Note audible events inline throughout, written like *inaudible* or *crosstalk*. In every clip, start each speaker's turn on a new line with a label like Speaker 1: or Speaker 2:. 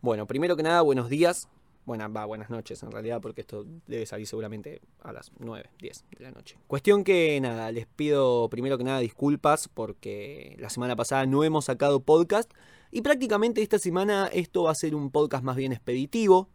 Speaker 1: Bueno, primero que nada, buenos días. Bueno, va, buenas noches en realidad, porque esto debe salir seguramente a las 9, 10 de la noche. Cuestión que nada, les pido primero que nada disculpas porque la semana pasada no hemos sacado podcast y prácticamente esta semana esto va a ser un podcast más bien expeditivo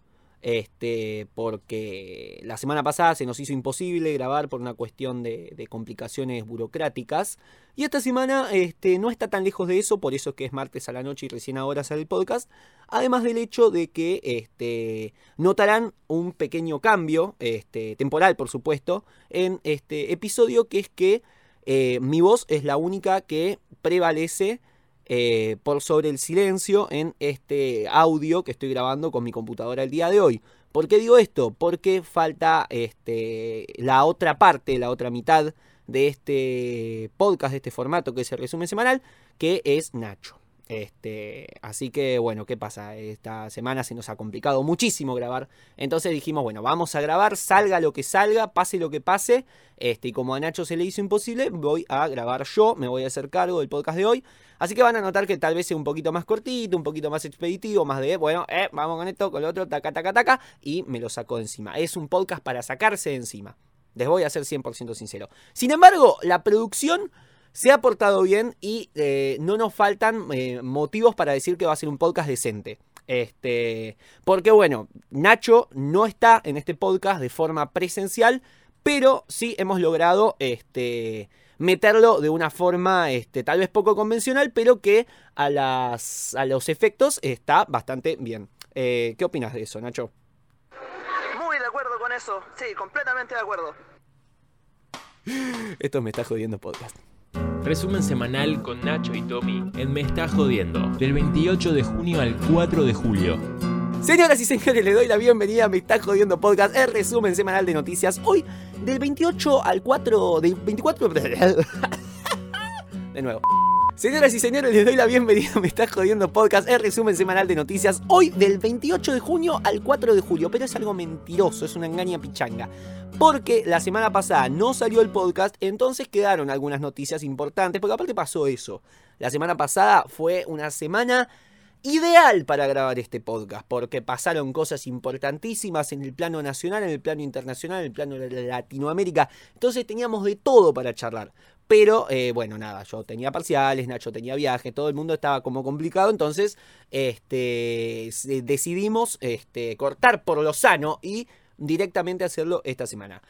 Speaker 1: este, porque la semana pasada se nos hizo imposible grabar por una cuestión de, complicaciones burocráticas. Y esta semana este, no está tan lejos de eso, por eso es que es martes a la noche y recién ahora sale el podcast. Además del hecho de que este, notarán un pequeño cambio, este, temporal por supuesto, en este episodio, que es que eh, mi voz es la única que prevalece eh, por sobre el silencio en este audio que estoy grabando con mi computadora el día de hoy. ¿Por qué digo esto? Porque falta este, la otra parte, la otra mitad de este podcast, de este formato que es el resumen semanal, que es Nacho. Este, así que bueno, ¿qué pasa? Esta semana se nos ha complicado muchísimo grabar. Entonces dijimos, bueno, vamos a grabar, salga lo que salga, pase lo que pase. Este, y como a Nacho se le hizo imposible, voy a grabar yo, me voy a hacer cargo del podcast de hoy. Así que van a notar que tal vez sea un poquito más cortito, un poquito más expeditivo, más de, bueno, eh, vamos con esto, con lo otro, taca, taca, taca, y me lo saco de encima. Es un podcast para sacarse de encima. Les voy a ser 100% sincero. Sin embargo, la producción se ha portado bien y eh, no nos faltan eh, motivos para decir que va a ser un podcast decente. Este, porque bueno, Nacho no está en este podcast de forma presencial, pero sí hemos logrado este, meterlo de una forma este, tal vez poco convencional, pero que a, las, a los efectos está bastante bien. Eh, ¿Qué opinas de eso, Nacho?
Speaker 2: Muy de acuerdo con eso, sí, completamente de acuerdo.
Speaker 1: Esto me está jodiendo podcast.
Speaker 3: Resumen semanal con Nacho y Tommy en Me está jodiendo, del 28 de junio al 4 de julio.
Speaker 1: Señoras y señores, les doy la bienvenida a Me está jodiendo podcast, el resumen semanal de noticias. Hoy, del 28 al 4, del 24... de nuevo. Señoras y señores, les doy la bienvenida a *laughs* Me está jodiendo podcast, el resumen semanal de noticias. Hoy del 28 de junio al 4 de julio, pero es algo mentiroso, es una engaña pichanga porque la semana pasada no salió el podcast, entonces quedaron algunas noticias importantes, porque aparte pasó eso. La semana pasada fue una semana ideal para grabar este podcast, porque pasaron cosas importantísimas en el plano nacional, en el plano internacional, en el plano de Latinoamérica, entonces teníamos de todo para charlar. Pero eh, bueno, nada, yo tenía parciales, Nacho tenía viaje, todo el mundo estaba como complicado, entonces este, decidimos este, cortar por lo sano y directamente hacerlo esta semana.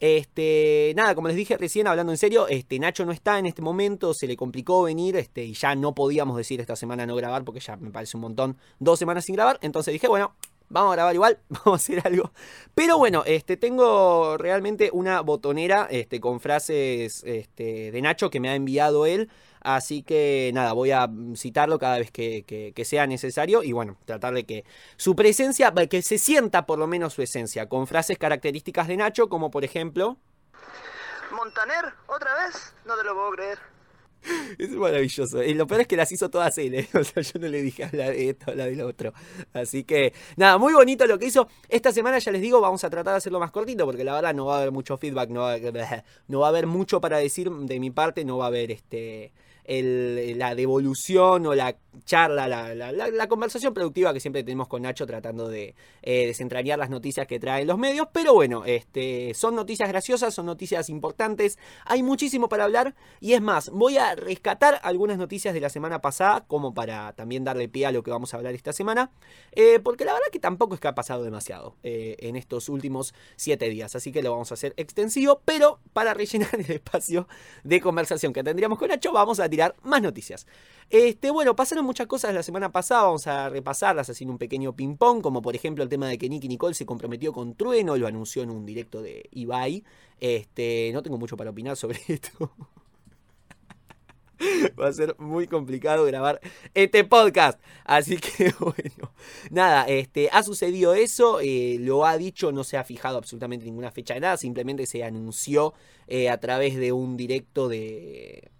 Speaker 1: Este, nada, como les dije recién, hablando en serio, este, Nacho no está en este momento, se le complicó venir, este, y ya no podíamos decir esta semana no grabar, porque ya me parece un montón, dos semanas sin grabar, entonces dije, bueno, vamos a grabar igual, *laughs* vamos a hacer algo. Pero bueno, este, tengo realmente una botonera este, con frases este, de Nacho que me ha enviado él. Así que nada, voy a citarlo cada vez que, sea necesario y bueno, tratar de que su presencia, que se sienta por lo menos su esencia, con frases características de Nacho, como por ejemplo...
Speaker 2: ¿Montaner? ¿Otra vez? No te lo puedo creer. *laughs*
Speaker 1: Es maravilloso. Y lo peor es que las hizo todas él. ¿eh? *laughs* O sea, yo no le dije hablar de esto, hablar del otro. Así que, nada, muy bonito lo que hizo. Esta semana, ya les digo, vamos a tratar de hacerlo más cortito, porque la verdad no va a haber mucho feedback, no va *laughs* no va a haber mucho para decir de mi parte, no va a haber este la devolución o la charla, la, conversación productiva que siempre tenemos con Nacho tratando de eh, desentrañar las noticias que traen los medios. Pero bueno, este, son noticias graciosas, son noticias importantes, hay muchísimo para hablar y es más, voy a rescatar algunas noticias de la semana pasada como para también darle pie a lo que vamos a hablar esta semana, eh, porque la verdad que tampoco es que ha pasado demasiado eh, en estos últimos siete días, así que lo vamos a hacer extensivo, pero para rellenar el espacio de conversación que tendríamos con Nacho, vamos a tirar más noticias. Este, bueno, pasaron muchas cosas la semana pasada, vamos a repasarlas haciendo un pequeño ping-pong, como por ejemplo el tema de que Nicky Nicole se comprometió con Trueno, lo anunció en un directo de Ibai. Este, no tengo mucho para opinar sobre *laughs* esto. Va a ser muy complicado grabar este podcast. Así que *laughs* bueno, nada, este, ha sucedido eso, eh, lo ha dicho, no se ha fijado absolutamente ninguna fecha de nada, simplemente se anunció eh, a través de un directo de,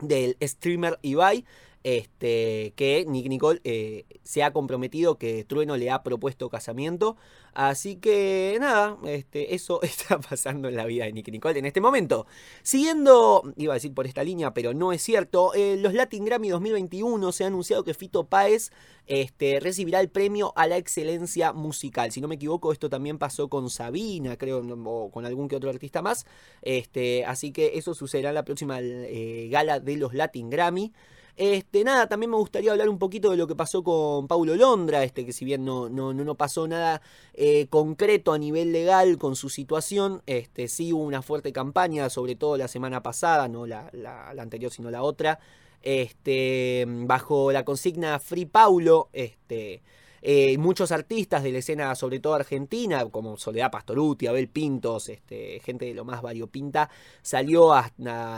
Speaker 1: del streamer Ibai. Este, que Nick Nicole eh, se ha comprometido, que Trueno le ha propuesto casamiento. Así que nada, este, eso *laughs* está pasando en la vida de Nick Nicole en este momento. Siguiendo, iba a decir por esta línea, pero no es cierto, eh, los Latin Grammy 2021 se ha anunciado que Fito Páez este, recibirá el premio a la excelencia musical. Si no me equivoco, esto también pasó con Sabina, creo, o con algún que otro artista más. Este, así que eso sucederá en la próxima eh, gala de los Latin Grammy. Este, nada, también me gustaría hablar un poquito de lo que pasó con Paulo Londra, este, que si bien no, no, no pasó nada eh, concreto a nivel legal con su situación, este, sí hubo una fuerte campaña, sobre todo la semana pasada, no la, la, la anterior, sino la otra, este, bajo la consigna Free Paulo, este, eh, muchos artistas de la escena, sobre todo argentina, como Soledad Pastoruti, Abel Pintos, este, gente de lo más variopinta, salió a,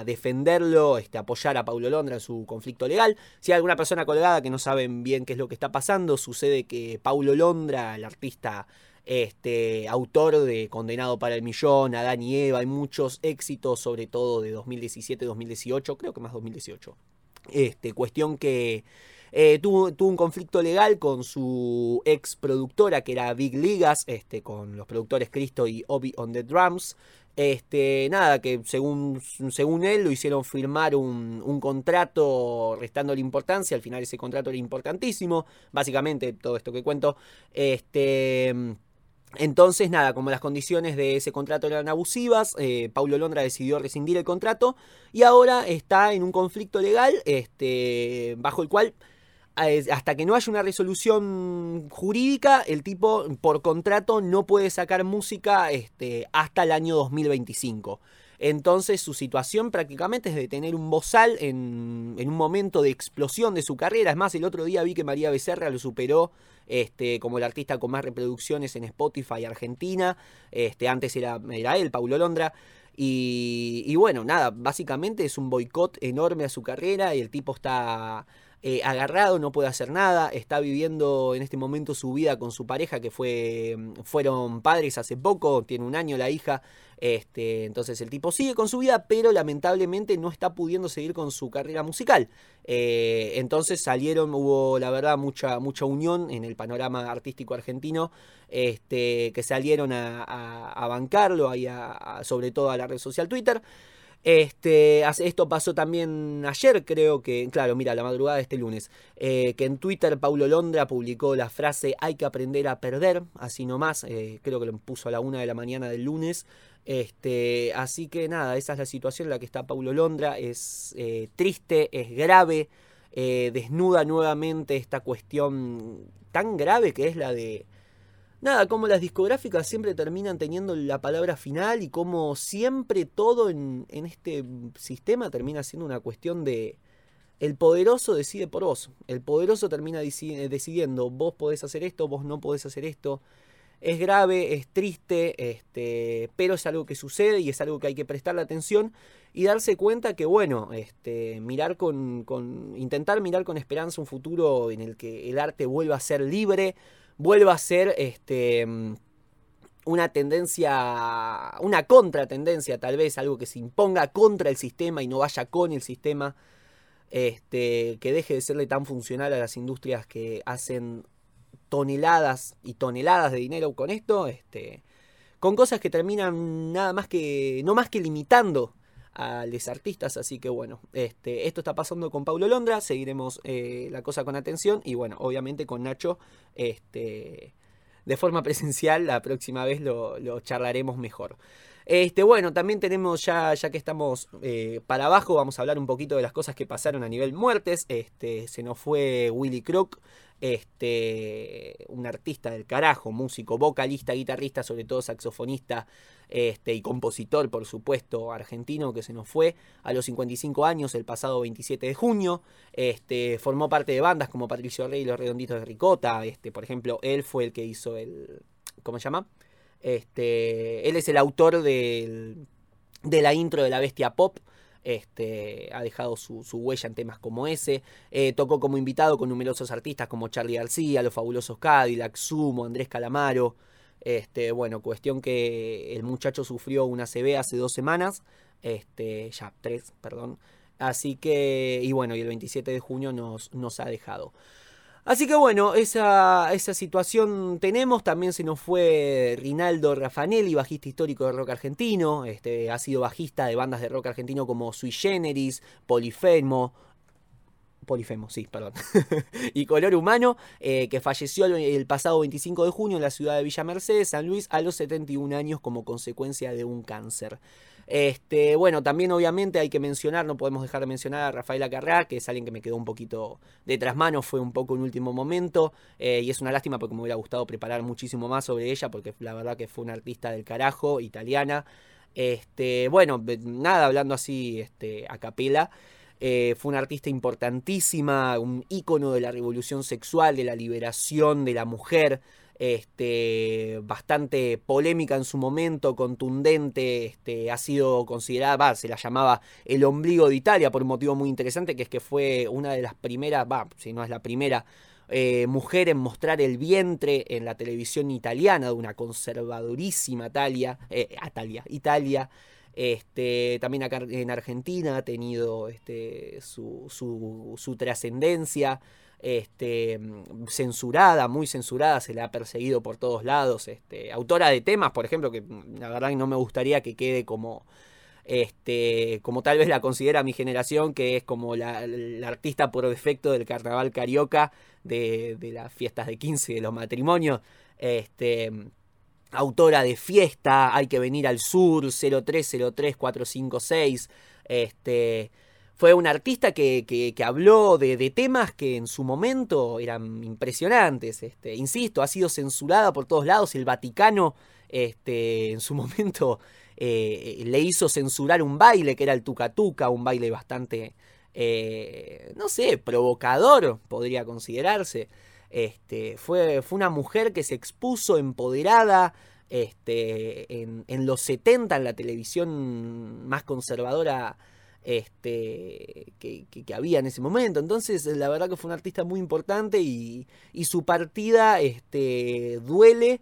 Speaker 1: defenderlo, este, apoyar a Paulo Londra en su conflicto legal. Si hay alguna persona colgada que no saben bien qué es lo que está pasando, sucede que Paulo Londra, el artista este, autor de Condenado para el Millón, Adán y Eva, hay muchos éxitos, sobre todo de 2017-2018, creo que más 2018. Este, cuestión que eh, tuvo, un conflicto legal con su ex productora, que era Big Ligas, este, con los productores Cristo y Obi on the Drums. Este, nada, que según, según él lo hicieron firmar un, un contrato restando la importancia. Al final ese contrato era importantísimo. Básicamente, todo esto que cuento. Este. Entonces, nada, como las condiciones de ese contrato eran abusivas, eh, Paulo Londra decidió rescindir el contrato y ahora está en un conflicto legal este, bajo el cual hasta que no haya una resolución jurídica, el tipo por contrato no puede sacar música este, hasta el año 2025. Entonces su situación prácticamente es de tener un bozal en, un momento de explosión de su carrera. Es más, el otro día vi que María Becerra lo superó este, como el artista con más reproducciones en Spotify Argentina. Este, antes era, era él, Paulo Londra. Y, y bueno, nada, básicamente es un boicot enorme a su carrera y el tipo está eh, agarrado, no puede hacer nada, está viviendo en este momento su vida con su pareja que fue, mm, fueron padres hace poco, tiene un año la hija, este, entonces el tipo sigue con su vida, pero lamentablemente no está pudiendo seguir con su carrera musical. Eh, entonces salieron, hubo la verdad mucha, mucha unión en el panorama artístico argentino, este, que salieron a, bancarlo, ahí sobre todo a la red social Twitter. Este, esto pasó también ayer, creo que, claro, mira, la madrugada de este lunes, eh, que en Twitter Paulo Londra publicó la frase hay que aprender a perder, así nomás, eh, creo que lo puso a la una de la mañana del lunes. Este, así que nada, esa es la situación en la que está Paulo Londra, es eh, triste, es grave, desnuda nuevamente esta cuestión tan grave que es la de nada, como las discográficas siempre terminan teniendo la palabra final y como siempre todo en, este sistema termina siendo una cuestión de... El poderoso decide por vos. El poderoso termina decidiendo, vos podés hacer esto, vos no podés hacer esto. Es grave, es triste, este, pero es algo que sucede y es algo que hay que prestarle atención y darse cuenta que, bueno, este, mirar con, con, intentar mirar con esperanza un futuro en el que el arte vuelva a ser libre, vuelva a ser este, una tendencia, una contratendencia tal vez, algo que se imponga contra el sistema y no vaya con el sistema, este, que deje de serle tan funcional a las industrias que hacen toneladas y toneladas de dinero con esto, este, con cosas que terminan nada más que, no más que limitando a los artistas. Así que bueno, este, esto está pasando con Paulo Londra. Seguiremos eh, la cosa con atención. Y bueno, obviamente con Nacho. Este, de forma *laughs* presencial, la próxima vez lo, charlaremos mejor. Este, bueno, también tenemos ya, ya que estamos eh, para abajo, vamos a hablar un poquito de las cosas que pasaron a nivel muertes. Este, se nos fue Willy Crook, este, un artista del carajo, músico, vocalista, guitarrista, sobre todo saxofonista este, y compositor, por supuesto, argentino, que se nos fue a los 55 años el pasado 27 de junio. Este, formó parte de bandas como Patricio Rey y los Redonditos de Ricota. Este, por ejemplo, él fue el que hizo el. ¿Cómo se llama? Este, él es el autor de la intro de la Bestia Pop. Este, ha dejado su, huella en temas como ese. Eh, tocó como invitado con numerosos artistas como Charlie García, Los Fabulosos Cadillac, Sumo, Andrés Calamaro. Este, bueno, cuestión que el muchacho sufrió una CB hace dos semanas, este, ya tres, perdón. Así que, y bueno, y el 27 de junio nos, nos ha dejado. Así que bueno, esa, esa situación tenemos. También se nos fue Rinaldo Raffanelli, bajista histórico de rock argentino. Este, ha sido bajista de bandas de rock argentino como Sui Generis, Polifemo, Polifemo, sí, perdón. *laughs* y Color Humano, eh, que falleció el, pasado 25 de junio en la ciudad de Villa Mercedes, San Luis, a los 71 años como consecuencia de un cáncer. Este, bueno, también obviamente hay que mencionar, no podemos dejar de mencionar a Rafaela Carrá, que es alguien que me quedó un poquito de mano, fue un poco en último momento, eh, y es una lástima porque me hubiera gustado preparar muchísimo más sobre ella, porque la verdad que fue una artista del carajo, italiana. Este, bueno, nada, hablando así este, a capela. Eh, fue una artista importantísima, un ícono de la revolución sexual, de la liberación de la mujer, este, bastante polémica en su momento, contundente, este, ha sido considerada, se la llamaba el ombligo de Italia por un motivo muy interesante, que es que fue una de las primeras, si no es la primera, eh, mujer en mostrar el vientre en la televisión italiana, de una conservadurísima Italia, eh, Italia, Italia este, también acá en Argentina ha tenido este, su, su, trascendencia. Este, censurada, muy censurada, se le ha perseguido por todos lados. Este, autora de temas, por ejemplo, que la verdad no me gustaría que quede como, este, como tal vez la considera mi generación, que es como la, artista por defecto del carnaval carioca, de, de, las fiestas de 15, de los matrimonios. Este, autora de Fiesta, Hay que venir al sur, 0303456. Este, fue una artista que, que, habló de, temas que en su momento eran impresionantes. Este, insisto, ha sido censurada por todos lados. El Vaticano este, en su *laughs* momento eh, le hizo censurar un baile que era el Tuca un baile bastante, eh, no sé, provocador, podría considerarse. Este, fue, fue una mujer que se expuso empoderada este, en, los 70 en la televisión más conservadora este, que, había en ese momento. Entonces, la verdad que fue una artista muy importante y, su partida duele.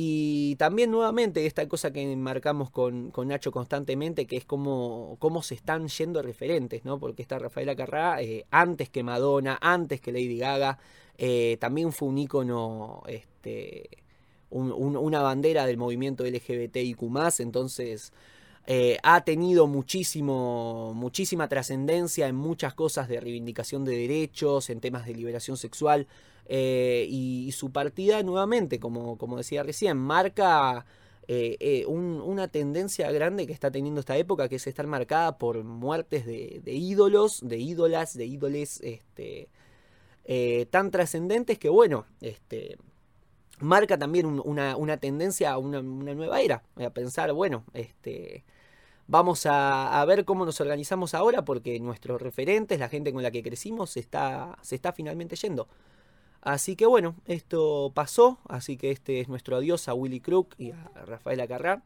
Speaker 1: Y también nuevamente esta cosa que marcamos con, con Nacho constantemente, que es cómo, cómo, se están yendo referentes, ¿no? Porque está Rafaela Carrá, eh, antes que Madonna, antes que Lady Gaga, eh, también fue un ícono, este, una bandera del movimiento LGBTIQ+, entonces eh, ha tenido muchísimo, muchísima trascendencia en muchas cosas de reivindicación de derechos, en temas de liberación sexual, eh, y, su partida nuevamente, como, como decía recién, marca... una tendencia grande que está teniendo esta época, que es estar marcada por muertes de, de ídolos, de ídolas, de ídoles este, eh, tan trascendentes que, bueno, este, marca también una, tendencia a una, nueva era. A pensar, bueno, este, vamos a, ver cómo nos organizamos ahora porque nuestros referentes, la gente con la que crecimos, se está, se está finalmente yendo. Así que bueno, esto pasó, así que este es nuestro adiós a Willy Crook y a Rafael Acarrá.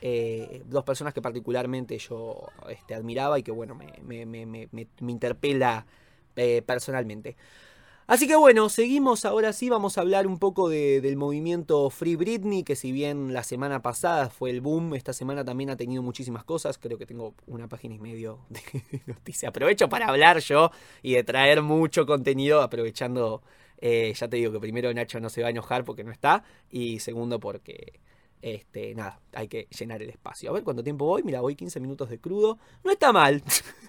Speaker 1: Eh, dos personas que particularmente yo este, admiraba y que bueno, me, me, interpela eh, personalmente. Así que bueno, seguimos ahora sí, vamos a hablar un poco del movimiento Free Britney, que si bien la semana pasada fue el boom, esta semana también ha tenido muchísimas cosas, creo que tengo una página y medio de *laughs* noticias. Aprovecho para hablar yo y de traer mucho contenido, aprovechando, eh, ya te digo que primero Nacho no se va a enojar porque no está, y segundo porque este, nada, hay que llenar el espacio. A ver cuánto tiempo voy. Mira, voy 15 minutos de crudo. No está mal.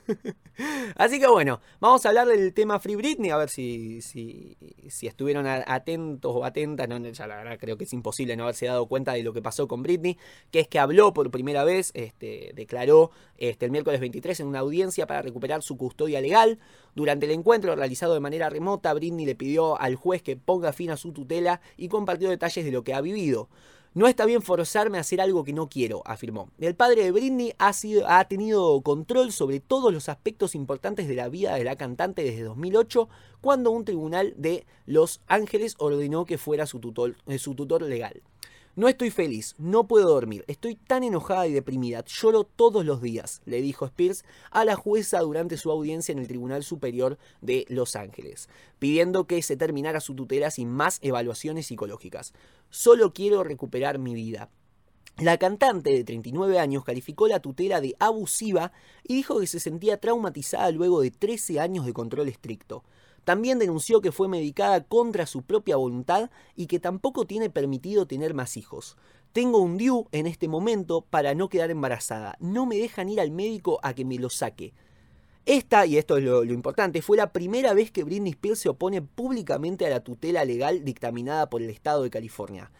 Speaker 1: *laughs* Así que bueno, vamos a hablar del tema Free Britney. A ver si, si, si estuvieron atentos o atentas. No, ya la verdad creo que es imposible no haberse dado cuenta de lo que pasó con Britney. Que es que habló por primera vez, este, declaró este, el miércoles 23 en una audiencia para recuperar su custodia legal. Durante el encuentro realizado de manera remota, Britney le pidió al juez que ponga fin a su tutela y compartió detalles de lo que ha vivido. No está bien forzarme a hacer algo que no quiero, afirmó. El padre de Britney ha, tenido control sobre todos los aspectos importantes de la vida de la cantante desde 2008, cuando un tribunal de Los Ángeles ordenó que fuera su tutor, eh, su tutor legal. No estoy feliz, no puedo dormir, estoy tan enojada y deprimida, lloro todos los días, le dijo Spears a la jueza durante su audiencia en el Tribunal Superior de Los Ángeles, pidiendo que se terminara su tutela sin más evaluaciones psicológicas. Solo quiero recuperar mi vida. La cantante de 39 años calificó la tutela de abusiva y dijo que se sentía traumatizada luego de 13 años de control estricto. También denunció que fue medicada contra su propia voluntad y que tampoco tiene permitido tener más hijos. Tengo un DIU en este momento para no quedar embarazada. No me dejan ir al médico a que me lo saque. Esta, y esto es lo, lo, importante, fue la primera vez que Britney Spears se opone públicamente a la tutela legal dictaminada por el Estado de California.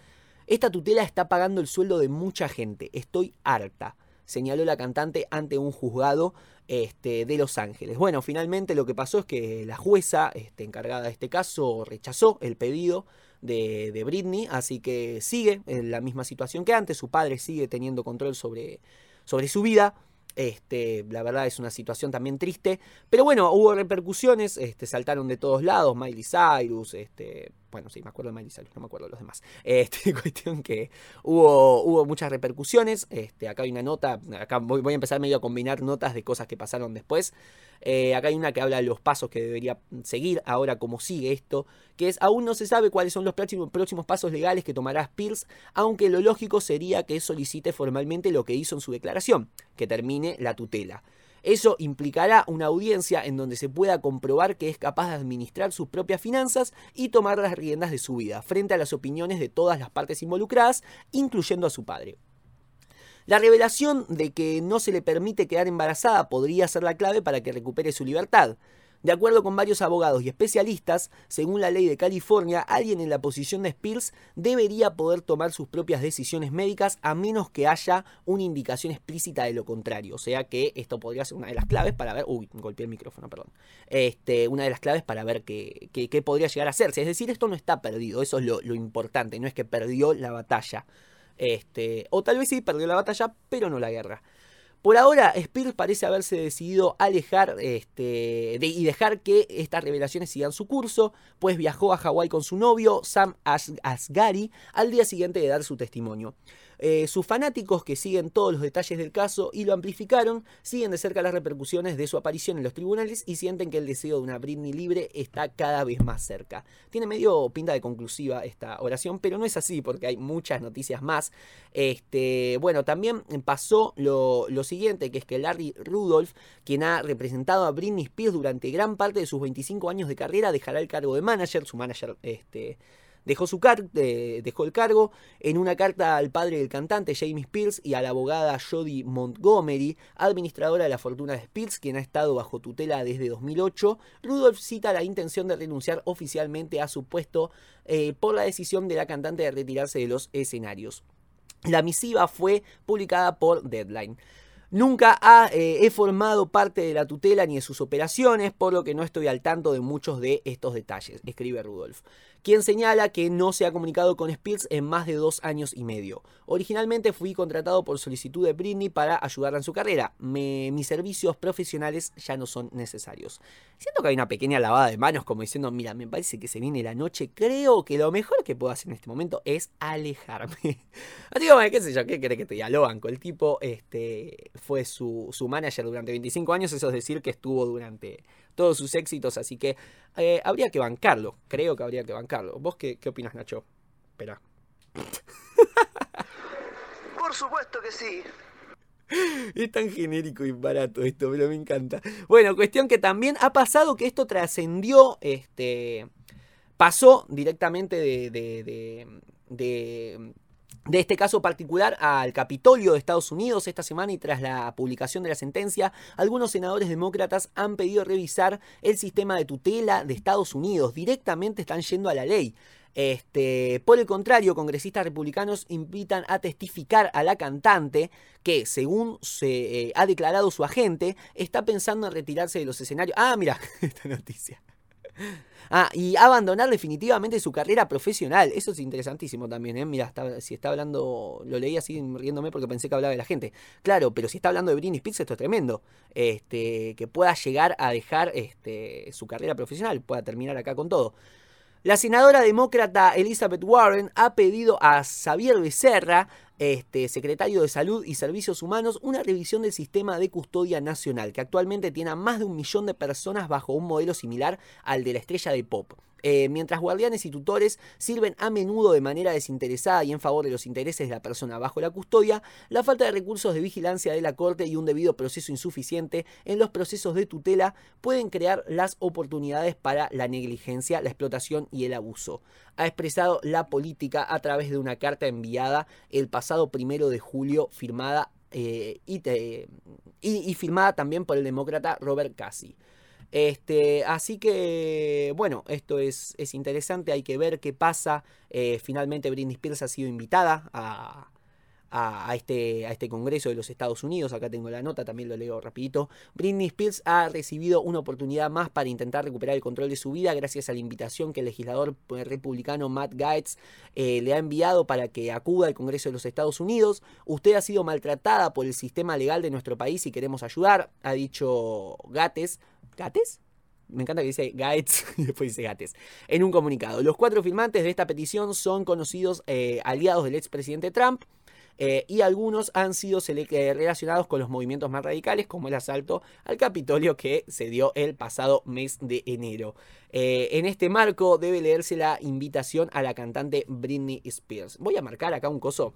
Speaker 1: Esta tutela está pagando el sueldo de mucha gente. Estoy harta, señaló la cantante ante un juzgado este, de Los Ángeles. Bueno, finalmente lo que pasó es que la jueza este, encargada de este caso rechazó el pedido de, de, Britney, así que sigue en la misma situación que antes. Su padre sigue teniendo control sobre, sobre su vida. Este, la verdad es una situación también triste. Pero bueno, hubo repercusiones, este, saltaron de todos lados, Miley Cyrus, este, bueno, sí, me acuerdo de Miley no me acuerdo de los demás. *laughs* Este, cuestión que hubo, hubo muchas repercusiones. Este, acá hay una nota, acá voy, voy, a empezar medio a combinar notas de cosas que pasaron después. Eh, acá hay una que habla de los pasos que debería seguir ahora, como sigue esto, que es aún no se sabe cuáles son los próximos, próximos pasos legales que tomará Spears, aunque lo lógico sería que solicite formalmente lo que hizo en su declaración, que termine la tutela. Eso implicará una audiencia en donde se pueda comprobar que es capaz de administrar sus propias finanzas y tomar las riendas de su vida, frente a las opiniones de todas las partes involucradas, incluyendo a su padre. La revelación de que no se le permite quedar embarazada podría ser la clave para que recupere su libertad. De acuerdo con varios abogados y especialistas, según la ley de California, alguien en la posición de Spears debería poder tomar sus propias decisiones médicas a menos que haya una indicación explícita de lo contrario. O sea que esto podría ser una de las claves para ver. Uy, golpeé el micrófono, perdón. Este, una de las claves para ver qué, podría llegar a hacerse. Es decir, esto no está perdido, eso es lo, lo importante, no es que perdió la batalla. Este, o tal vez sí perdió la batalla, pero no la guerra. Por ahora, Spears parece haberse decidido alejar este, de, y dejar que estas revelaciones sigan su curso, pues viajó a Hawái con su novio, Sam Asghari, al día siguiente de dar su testimonio. Eh, sus fanáticos que siguen todos los detalles del caso y lo amplificaron, siguen de cerca las repercusiones de su aparición en los tribunales y sienten que el deseo de una Britney libre está cada vez más cerca. Tiene medio pinta de conclusiva esta oración, pero no es así porque hay muchas noticias más. Este, bueno, también pasó lo, lo siguiente, que es que Larry Rudolph, quien ha representado a Britney Spears durante gran parte de sus 25 años de carrera, dejará el cargo de manager, su manager este, Dejó, su car dejó el cargo en una carta al padre del cantante Jamie Spears y a la abogada Jodie Montgomery, administradora de la fortuna de Spears, quien ha estado bajo tutela desde 2008. Rudolph cita la intención de renunciar oficialmente a su puesto eh, por la decisión de la cantante de retirarse de los escenarios. La misiva fue publicada por Deadline. Nunca eh, he formado parte de la tutela ni de sus operaciones, por lo que no estoy al tanto de muchos de estos detalles, escribe Rudolph quien señala que no se ha comunicado con Spears en más de dos años y medio. Originalmente fui contratado por solicitud de Britney para ayudarla en su carrera. Mis servicios profesionales ya no son necesarios. Siento que hay una pequeña lavada de manos como diciendo, mira, me parece que se viene la noche, creo que lo mejor que puedo hacer en este momento es alejarme. *laughs* Así qué sé yo, ¿qué cree que te diga? Lo banco. El tipo este, fue su, su manager durante 25 años, eso es decir, que estuvo durante todos sus éxitos, así que eh, habría que bancarlo, creo que habría que bancarlo. ¿Vos qué, qué opinas, Nacho? Espera. *laughs*
Speaker 2: Por supuesto que sí.
Speaker 1: Es tan genérico y barato esto, pero me encanta. Bueno, cuestión que también ha pasado que esto trascendió, este, pasó directamente de, de, de, de de este caso particular al Capitolio de Estados Unidos esta semana y tras la publicación de la sentencia, algunos senadores demócratas han pedido revisar el sistema de tutela de Estados Unidos. Directamente están yendo a la ley. Este, por el contrario, congresistas republicanos invitan a testificar a la cantante que, según se eh, ha declarado su agente, está pensando en retirarse de los escenarios. Ah, mira, *laughs* esta noticia. Ah, y abandonar definitivamente su carrera profesional. Eso es interesantísimo también, ¿eh? Mira, si está hablando, lo leí así riéndome porque pensé que hablaba de la gente. Claro, pero si está hablando de Britney Spears, esto es tremendo. Este, que pueda llegar a dejar este, su carrera profesional, pueda terminar acá con todo. La senadora demócrata Elizabeth Warren ha pedido a Xavier Becerra este, secretario de Salud y Servicios Humanos, una revisión del sistema de custodia nacional, que actualmente tiene a más de un millón de personas bajo un modelo similar al de la estrella de pop. Eh, mientras guardianes y tutores sirven a menudo de manera desinteresada y en favor de los intereses de la persona bajo la custodia, la falta de recursos de vigilancia de la Corte y un debido proceso insuficiente en los procesos de tutela pueden crear las oportunidades para la negligencia, la explotación y el abuso. Ha expresado la política a través de una carta enviada el pasado primero de julio firmada eh, y, y firmada también por el demócrata Robert Casey. Este, así que, bueno, esto es, es interesante, hay que ver qué pasa. Eh, finalmente Britney Spears ha sido invitada a, a, este, a este Congreso de los Estados Unidos. Acá tengo la nota, también lo leo rapidito. Britney Spears ha recibido una oportunidad más para intentar recuperar el control de su vida gracias a la invitación que el legislador republicano Matt Gaetz eh, le ha enviado para que acuda al Congreso de los Estados Unidos. Usted ha sido maltratada por el sistema legal de nuestro país y queremos ayudar, ha dicho Gates ¿Gates? Me encanta que dice Gates *laughs* y después dice Gates. En un comunicado. Los cuatro firmantes de esta petición son conocidos eh, aliados del expresidente Trump. Eh, y algunos han sido eh, relacionados con los movimientos más radicales, como el asalto al Capitolio que se dio el pasado mes de enero. en este marco debe leerse la invitación a la cantante Britney Spears. Voy a marcar acá un coso.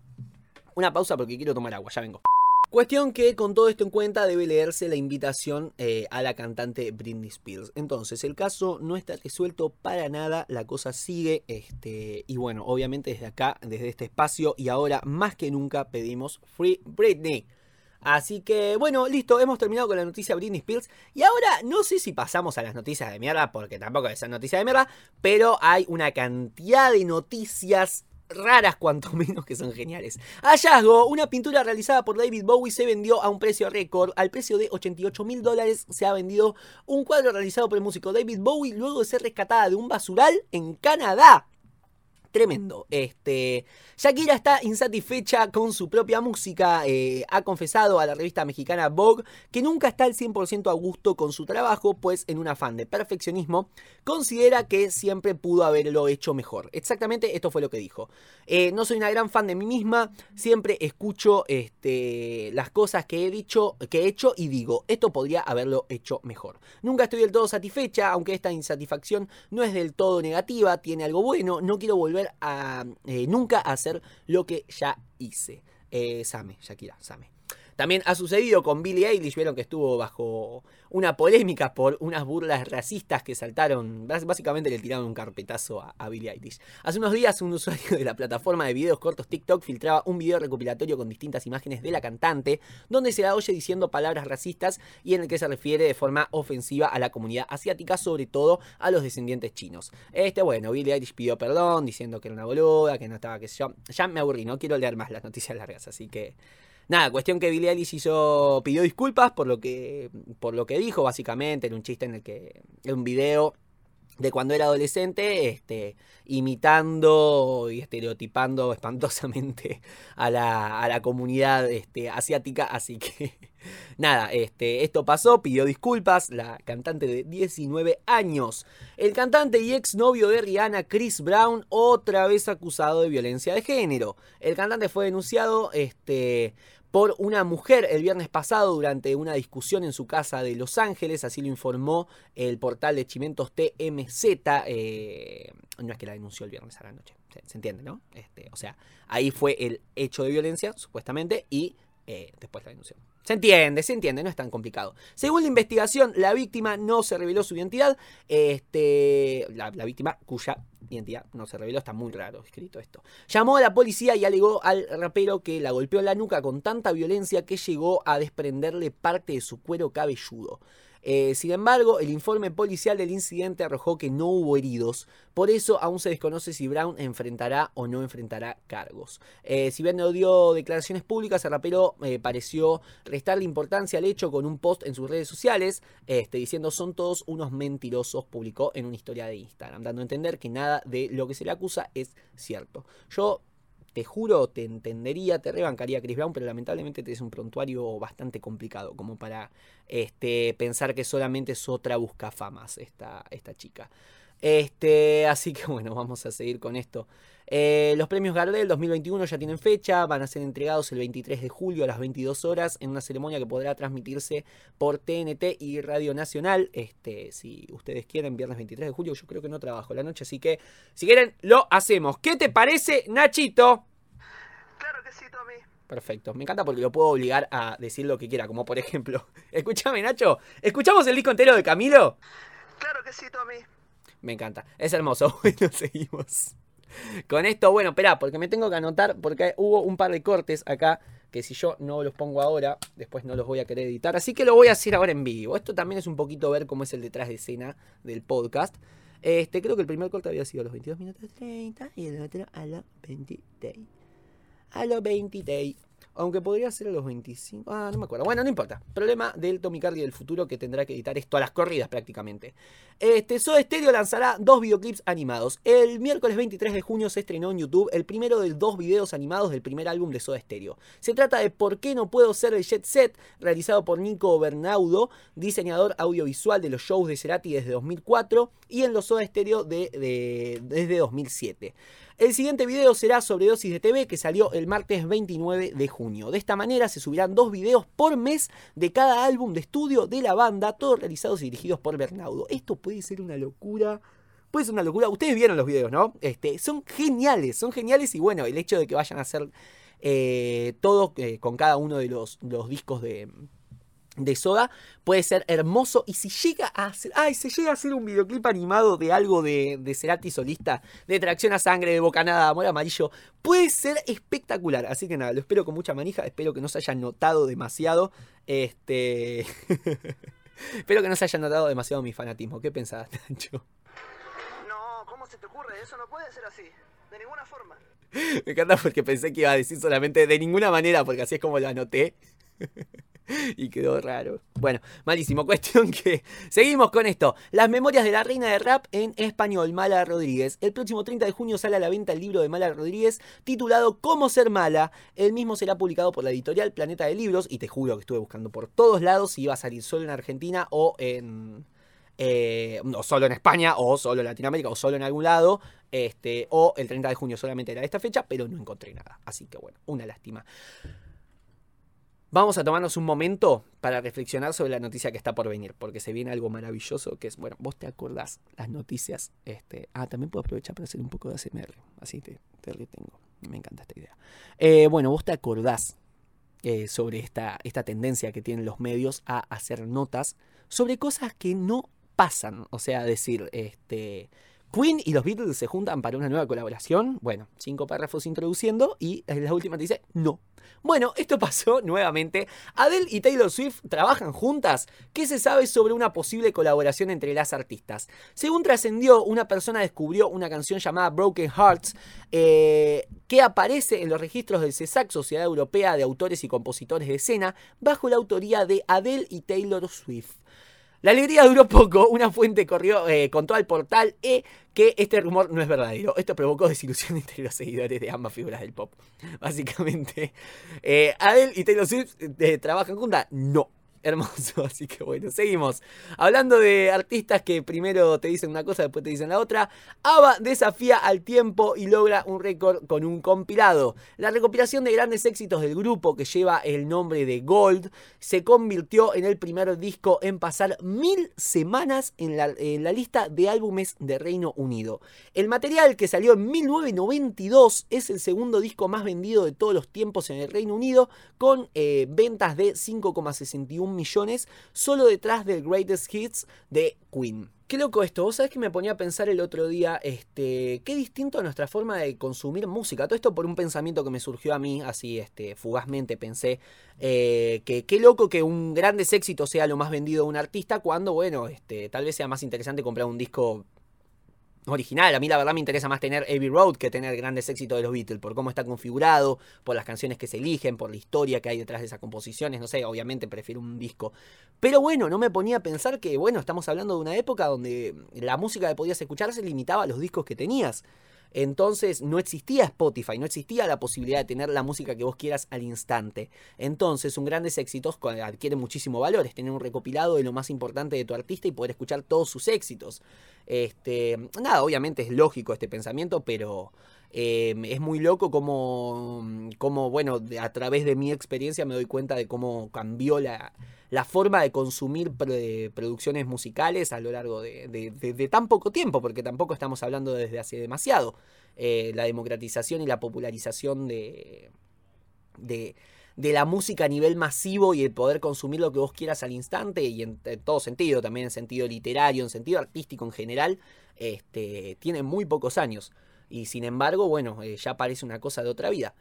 Speaker 1: Una pausa porque quiero tomar agua, ya vengo. Cuestión que con todo esto en cuenta debe leerse la invitación eh, a la cantante Britney Spears. Entonces, el caso no está resuelto para nada, la cosa sigue. Este, y bueno, obviamente desde acá, desde este espacio y ahora más que nunca pedimos Free Britney. Así que bueno, listo, hemos terminado con la noticia Britney Spears. Y ahora no sé si pasamos a las noticias de mierda, porque tampoco es noticia de mierda, pero hay una cantidad de noticias raras cuanto *laughs* menos que son geniales. Hallazgo, una pintura realizada por David Bowie se vendió a un precio récord, al precio de 88 mil dólares se ha vendido un cuadro realizado por el músico David Bowie luego de ser rescatada de un basural en Canadá tremendo. Este, Shakira está insatisfecha con su propia música. Eh, ha confesado a la revista mexicana Vogue que nunca está al 100% a gusto con su trabajo, pues en un afán de perfeccionismo considera que siempre pudo haberlo hecho mejor. Exactamente esto fue lo que dijo. Eh, no soy una gran fan de mí misma, siempre escucho este, las cosas que he dicho, que he hecho y digo, esto podría haberlo hecho mejor. Nunca estoy del todo satisfecha, aunque esta insatisfacción no es del todo negativa, tiene algo bueno, no quiero volver eh, nunca hacer lo que ya hice. Eh, Same, Shakira, Same. También ha sucedido con Billie Eilish, vieron que estuvo bajo una polémica por unas burlas racistas que saltaron, básicamente le tiraron un carpetazo a, Billie Eilish. Hace unos días un usuario de la plataforma de videos cortos TikTok filtraba un video recopilatorio con distintas imágenes de la cantante, donde se la oye diciendo palabras racistas y en el que se refiere de forma ofensiva a la comunidad asiática, sobre todo a los descendientes chinos. Este, bueno, Billie Eilish pidió perdón, diciendo que era una boluda, que no estaba, yo. Ya me aburrí, no quiero leer más las noticias largas, así que... Nada, cuestión que Billie Eilish hizo, pidió disculpas por lo que, por lo que dijo, básicamente, en un chiste en el que, en un video de cuando era adolescente, este, imitando y estereotipando espantosamente a la, a la comunidad este, asiática, así que *laughs* nada, este, esto pasó, pidió disculpas, la cantante de 19 años. El cantante y ex novio de Rihanna, Chris Brown, otra vez acusado de violencia de género. El cantante fue denunciado este, por una mujer el viernes pasado durante una discusión en su casa de Los Ángeles, así lo informó el portal de Chimentos TMZ. Eh, no es que la denunció el viernes a la noche, se, entiende, ¿no? Este, o sea, ahí fue el hecho de violencia, supuestamente, y eh, después la denunció. Se entiende, se entiende, no es tan complicado. Según la investigación, la víctima no se reveló su identidad. Este, la, víctima cuya identidad no se reveló, está muy raro escrito esto. Llamó a la policía y alegó al rapero que la golpeó en la nuca con tanta violencia que llegó a desprenderle parte de su cuero cabelludo. Eh, sin embargo, el informe policial del incidente arrojó que no hubo heridos, por eso aún se desconoce si Brown enfrentará o no enfrentará cargos. Eh, si bien no dio declaraciones públicas, el rapero eh, pareció restarle importancia al hecho con un post en sus redes sociales, este, diciendo son todos unos mentirosos, publicó en una historia de Instagram, dando a entender que nada de lo que se le acusa es cierto. Yo te juro, te entendería, te rebancaría Chris Brown, pero lamentablemente es un prontuario bastante complicado como para este, pensar que solamente es otra buscafamas esta, esta chica. Este, así que bueno, vamos a seguir con esto. Eh, los premios Gardel 2021 ya tienen fecha, van a ser entregados el 23 de julio a las 22 horas en una ceremonia que podrá transmitirse por TNT y Radio Nacional. Este, si ustedes quieren, viernes 23 de julio, yo creo que no trabajo la noche, así que si quieren, lo hacemos. ¿Qué te parece, Nachito?
Speaker 2: Claro que sí, Tommy.
Speaker 1: Perfecto, me encanta porque lo puedo obligar a decir lo que quiera, como por ejemplo, *laughs* escúchame Nacho, ¿escuchamos el disco entero de Camilo?
Speaker 2: Claro que sí, Tommy.
Speaker 1: Me encanta, es hermoso, *laughs* bueno, seguimos. Con esto, bueno, espera, porque me tengo que anotar, porque hubo un par de cortes acá que si yo no los pongo ahora, después no los voy a querer editar. Así que lo voy a hacer ahora en vivo. Esto también es un poquito ver cómo es el detrás de escena del podcast. Este, creo que el primer corte había sido a los 22 minutos 30 y el otro a los 20 A los 20 aunque podría ser a los 25. Ah, no me acuerdo. Bueno, no importa. Problema del Tomicardi del futuro que tendrá que editar esto a las corridas prácticamente. Este, Soda Stereo lanzará dos videoclips animados. El miércoles 23 de junio se estrenó en YouTube el primero de dos videos animados del primer álbum de Soda Stereo. Se trata de ¿Por qué no puedo ser el Jet Set? realizado por Nico Bernaudo, diseñador audiovisual de los shows de Cerati desde 2004 y en los Soda Stereo de, desde 2007. El siguiente video será sobre dosis de TV que salió el martes 29 de junio. De esta manera se subirán dos videos por mes de cada álbum de estudio de la banda, todos realizados y dirigidos por Bernaudo. Esto puede ser una locura. Puede ser una locura. Ustedes vieron los videos, ¿no? Este, son geniales, son geniales y bueno, el hecho de que vayan a hacer eh, todo eh, con cada uno de los discos de, de Soda puede ser hermoso y si llega a hacer, ay, se llega a hacer un videoclip animado de algo de, de Cerati solista, de tracción a sangre, de bocanada, amor amarillo, puede ser espectacular. Así que nada, lo espero con mucha manija, espero que no se hayan notado demasiado, este, *laughs* espero que no se hayan notado demasiado mi fanatismo. ¿Qué pensás, *laughs* Nacho?
Speaker 2: No, ¿cómo se te ocurre? Eso no puede ser así, de ninguna forma.
Speaker 1: Me encanta porque pensé que iba a decir solamente de ninguna manera, porque así es como lo anoté. *laughs* y quedó raro. Bueno, malísimo. *laughs* Cuestión que seguimos con esto. Las memorias de la reina de rap en español, Mala Rodríguez. El próximo 30 de junio sale a la venta el libro de Mala Rodríguez titulado Cómo ser mala. El mismo será publicado por la editorial Planeta de Libros y te juro que estuve buscando por todos lados si iba a salir solo en Argentina o en... Eh, o solo en España, o solo en Latinoamérica, o solo en algún lado, este, o el 30 de junio solamente era esta fecha, pero no encontré nada. Así que bueno, una lástima. Vamos a tomarnos un momento para reflexionar sobre la noticia que está por venir, porque se viene algo maravilloso que es, bueno, vos te acordás las noticias. Este, ah, también puedo aprovechar para hacer un poco de ASMR, así te, te retengo. Me encanta esta idea. Eh, bueno, vos te acordás eh, sobre esta, esta tendencia que tienen los medios a hacer notas sobre cosas que no pasan. O sea, decir, este, Queen y los Beatles se juntan para una nueva colaboración. Bueno, cinco párrafos introduciendo y la última te dice no. Bueno, esto pasó *laughs* nuevamente. Adele y Taylor Swift trabajan juntas. ¿Qué se sabe sobre una posible colaboración entre las artistas? Según trascendió, una persona descubrió una canción llamada Broken Hearts eh, que aparece en los registros del CESAC, Sociedad Europea de Autores y Compositores de Escena, bajo la autoría de Adele y Taylor Swift. La alegría duró poco. Una fuente corrió, eh, contó al portal E que este rumor no es verdadero. Esto provocó desilusión *laughs* entre los seguidores de ambas figuras del pop. Básicamente, eh, Adele y Taylor Swift eh, trabajan juntas. No. *laughs* Hermoso, así que bueno, seguimos. Hablando de artistas que primero te dicen una cosa, después te dicen la otra, ABBA desafía al tiempo y logra un récord con un compilado. La recopilación de grandes éxitos del grupo, que lleva el nombre de Gold, se convirtió en el primer disco en pasar mil semanas en la, lista de álbumes de Reino Unido. El material que salió en 1992 es el segundo disco más vendido de todos los tiempos en el Reino Unido, con eh, ventas de 5,61 millones solo detrás del Greatest Hits de Queen. Qué loco esto, vos sabés que me ponía a pensar el otro día, este, qué distinto a nuestra forma de consumir música. Todo esto por un pensamiento que me surgió a mí, así, este, fugazmente pensé, eh, que qué loco que un grandes éxito sea lo más vendido de un artista, cuando, bueno, este, tal vez sea más interesante comprar un disco original. A mí la verdad me interesa más tener Abbey Road que tener grandes éxitos de los Beatles, por cómo está configurado, por las canciones que se eligen, por la historia que hay detrás de esas composiciones, no sé, obviamente prefiero un disco. Pero bueno, no me ponía a pensar que, bueno, estamos hablando de una época donde la música que podías escuchar se limitaba a los discos que tenías. Entonces no existía Spotify, no existía la posibilidad de tener la música que vos quieras al instante. Entonces un grandes éxitos adquiere muchísimo valor, es tener un recopilado de lo más importante de tu artista y poder escuchar todos sus éxitos. Este, nada, obviamente es lógico este pensamiento, pero eh, es muy loco como, como, bueno, a través de mi experiencia me doy cuenta de cómo cambió la, la forma de consumir producciones musicales a lo largo de, tan poco tiempo, porque tampoco estamos hablando desde hace demasiado. Eh, la democratización y la popularización de, de, la música a nivel masivo y el poder consumir lo que vos quieras al instante y en, todo sentido, también en sentido literario, en sentido artístico en general, este, tiene muy pocos años. Y sin embargo, bueno, eh, ya parece una cosa de otra vida.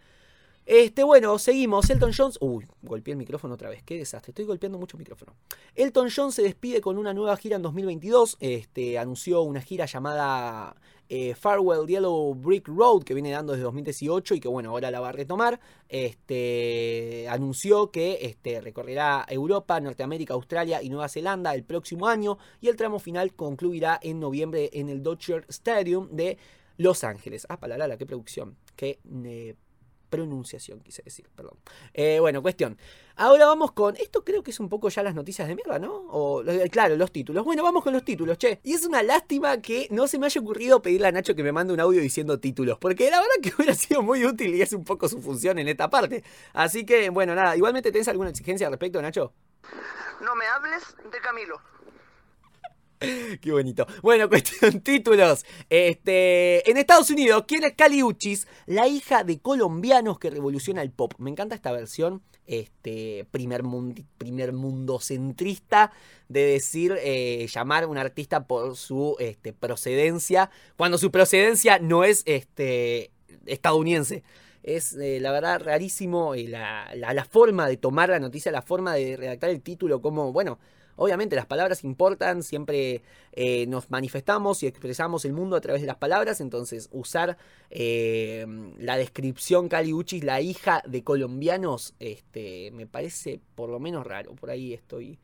Speaker 1: Este, bueno, seguimos. Elton John. Uy, golpeé el micrófono otra vez. Qué desastre. Estoy golpeando mucho el micrófono. Elton John se despide con una nueva gira en 2022. Este, anunció una gira llamada eh, Farewell Yellow Brick Road, que viene dando desde 2018 y que, bueno, ahora la va a retomar. Este, anunció que este, recorrerá Europa, Norteamérica, Australia y Nueva Zelanda el próximo año. Y el tramo final concluirá en noviembre en el Dodger Stadium de Los Ángeles. Ah, palala, qué producción. Qué. Pronunciación, quise decir, perdón. Eh, bueno, cuestión. Ahora vamos con. Esto creo que es un poco ya las noticias de mierda, ¿no? O, claro, los títulos. Bueno, vamos con los títulos, che. Y es una lástima que no se me haya ocurrido pedirle a Nacho que me mande un audio diciendo títulos. Porque la verdad que *laughs* hubiera sido muy útil y es un poco su función en esta parte. Así que, bueno, nada. Igualmente, ¿tenés alguna exigencia al respecto, Nacho?
Speaker 2: No me hables de Camilo. *laughs*
Speaker 1: Qué bonito. Bueno, *laughs* cuestión títulos. Este, en Estados Unidos, ¿quién es Cali Uchis? La hija de colombianos que revoluciona el pop. Me encanta esta versión, este, primer, primer mundo centrista de decir, eh, llamar a un artista por su este, procedencia, cuando su procedencia no es este, estadounidense. Es eh, la verdad rarísimo eh, la, la forma de tomar la noticia, la forma de redactar el título, como, bueno, Obviamente las palabras importan, siempre eh, nos manifestamos y expresamos el mundo a través de las palabras, entonces usar eh, la descripción Cali Uchis, la hija de colombianos, este, me parece por lo menos raro, por ahí estoy...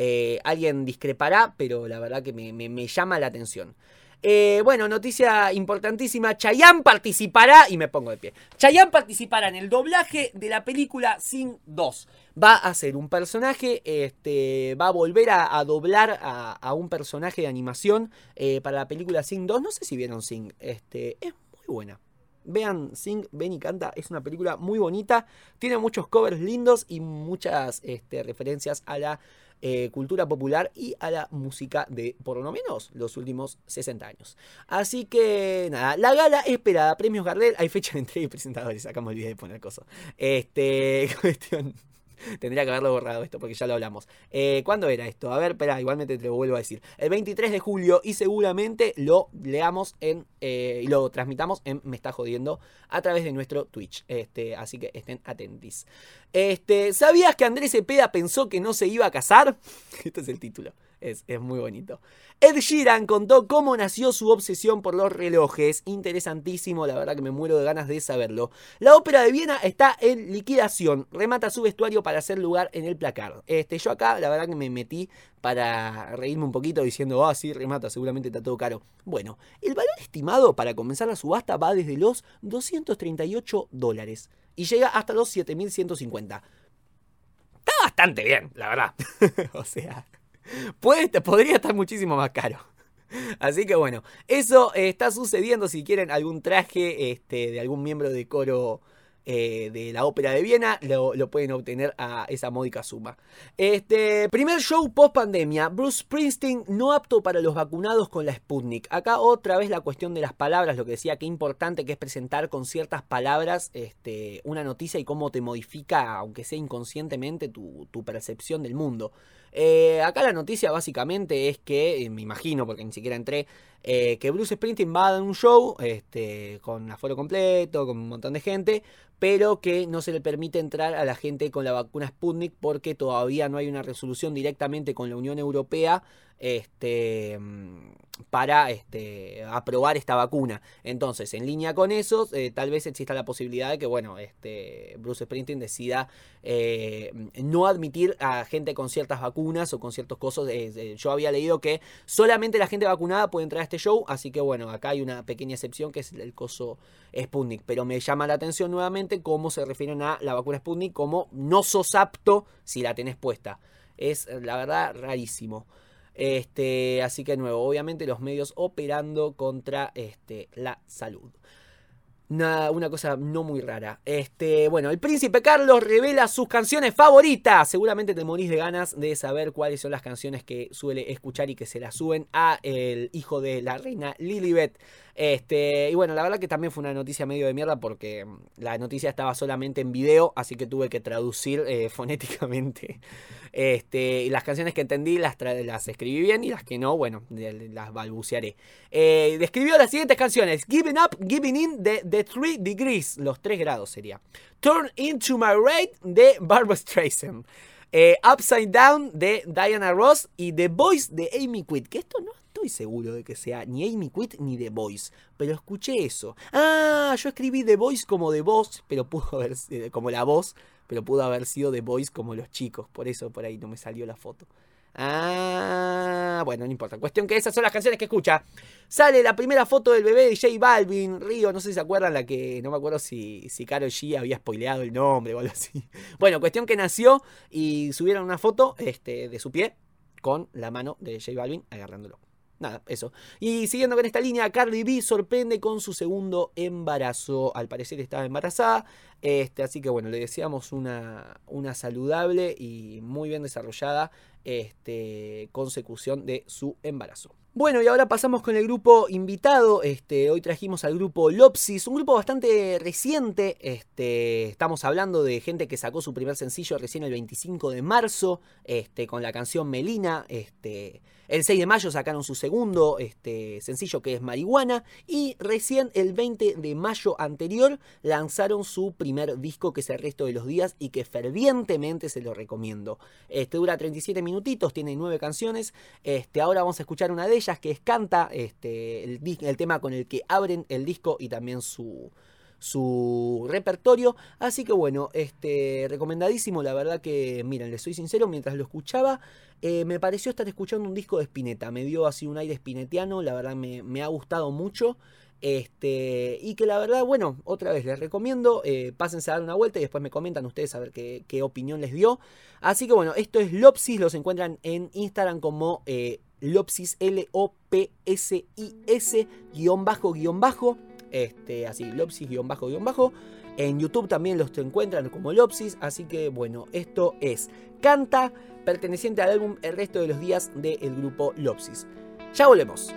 Speaker 1: Eh, alguien discrepará, pero la verdad que me llama la atención. Eh, bueno, noticia importantísima. Chayanne participará, y me pongo de pie. Chayanne participará en el doblaje de la película Sing 2. Va a ser un personaje, este, va a volver a, doblar a, un personaje de animación eh, para la película Sing 2. No sé si vieron Sing, este, es muy buena. Vean Sing, ven y canta, es una película muy bonita, tiene muchos covers lindos y muchas este, referencias a la eh, cultura popular y a la música de por lo menos los últimos 60 años. Así que nada, la gala esperada, premios Gardel, hay fecha de entrega y presentadores, acá me olvidé de poner cosas. Este, *laughs* cuestión *laughs* Tendría que haberlo borrado esto porque ya lo hablamos. Eh, ¿Cuándo era esto? A ver, espera, igualmente te lo vuelvo a decir. El 23 de julio y seguramente lo leamos en eh, y lo transmitamos en Me está jodiendo a través de nuestro Twitch. Este, así que estén atentis. Este, ¿Sabías que Andrés Cepeda pensó que no se iba a casar? *laughs* este es el título. Es, muy bonito. Ed Sheeran contó cómo nació su obsesión por los relojes. Interesantísimo, la verdad que me muero de ganas de saberlo. La ópera de Viena está en liquidación. Remata su vestuario para hacer lugar en el placar. Este, yo acá, la verdad que me metí para reírme un poquito diciendo, ah, sí, remata, seguramente está todo caro. Bueno, el valor estimado para comenzar la subasta va desde los 238 dólares y llega hasta los 7150. Está bastante bien, la verdad. *laughs* o sea, *laughs* Puede, podría estar muchísimo más caro. *laughs* Así que bueno, eso eh, está sucediendo. Si quieren algún traje este, de algún miembro de coro eh, de la ópera de Viena, lo, pueden obtener a esa módica suma. Este, primer show post pandemia, Bruce Springsteen no apto para los vacunados con la Sputnik. Acá otra vez la cuestión de las palabras, lo que decía, qué importante que es presentar con ciertas palabras este, una noticia y cómo te modifica, aunque sea inconscientemente, tu, percepción del mundo. Eh, acá la noticia básicamente es que, eh, me imagino, porque ni siquiera entré, que Bruce Springsteen va a dar un show este, con aforo completo, con un montón de gente, pero que no se le permite entrar a la gente con la vacuna Sputnik porque todavía no hay una resolución directamente con la Unión Europea este, mm, para este, aprobar esta vacuna. Entonces, en línea con eso, eh, tal vez exista la posibilidad de que, bueno, este, Bruce Springsteen decida eh, no admitir a gente con ciertas vacunas o con ciertos cosas. Eh, yo había leído que solamente la gente vacunada puede entrar a este show, así que, bueno, acá hay una pequeña excepción que es el coso Sputnik. Pero me llama la atención nuevamente cómo se refieren a la vacuna Sputnik como no sos apto si la tenés puesta. Es, la verdad, rarísimo. Este, así que nuevo, obviamente los medios operando contra este, la salud. Una, una, cosa no muy rara. Este, bueno, el príncipe Carlos revela sus canciones favoritas. Seguramente te morís de ganas de saber cuáles son las canciones que suele escuchar y que se las suben a el hijo de la reina Lilibet. Este, y bueno, la verdad que también fue una noticia medio de mierda porque mm, la noticia estaba solamente en video, así que tuve que traducir eh, *laughs* fonéticamente. Este, y las canciones que entendí las, escribí bien y las que no, bueno, las balbucearé. Eh, describió las siguientes canciones: Giving Up, Giving In de The 3 Degrees, los 3 grados sería. Turn Into My Rate de Barbara Streisand. Eh, Upside Down de Diana Ross y The Voice de Amy Quid. Que esto no estoy seguro de que sea ni Amy Quid ni The Voice, pero escuché eso. Ah, yo escribí The Voice como The Voz, pero pudo haber eh, como la voz, pero pudo haber sido The Voice como los chicos, por eso por ahí no me salió la foto. Ah, bueno, no importa. Cuestión que esas son las canciones que escucha. Sale la primera foto del bebé de J Balvin, Río, no sé si se acuerdan la que, no me acuerdo si, si Karol G había spoileado el nombre o algo así. *laughs* Bueno, cuestión que nació y subieron una foto este, de su pie con la mano de J Balvin agarrándolo nada, eso. Y siguiendo con esta línea, Cardi B sorprende con su segundo embarazo. Al parecer estaba embarazada. Este, así que bueno, le deseamos una, una saludable y muy bien desarrollada este, consecución de su embarazo. Bueno, y ahora pasamos con el grupo invitado. Este, hoy trajimos al grupo Lopsis, un grupo bastante reciente. Este, estamos hablando de gente que sacó su primer sencillo recién el 25 de marzo, este, con la canción Melina. Este, el 6 de mayo sacaron su segundo este, sencillo que es Marihuana. Y recién el 20 de mayo anterior lanzaron su primer disco que es El resto de los días y que fervientemente se lo recomiendo. Este dura 37 minutitos, tiene 9 canciones. Este, ahora vamos a escuchar una de ellas que es Canta, este, el, tema con el que abren el disco y también su, su repertorio. Así que bueno, este, recomendadísimo. La verdad que, miren, les soy sincero, mientras lo escuchaba, eh, me pareció estar escuchando un disco de Spinetta. Me dio así un aire spinetiano, la verdad me, ha gustado mucho. Este, y que la verdad, bueno, otra vez les recomiendo, eh, pásense a dar una vuelta y después me comentan ustedes a ver qué, opinión les dio. Así que bueno, esto es Lopsis, los encuentran en Instagram como eh, Lopsis, L-O-P-S-I-S, guion bajo, guion bajo. Este, así, Lopsis, guion bajo, guion bajo. En YouTube también los encuentran como Lopsis. Así que bueno, esto es Canta, perteneciente al álbum El resto de los días del grupo Lopsis. Ya volvemos.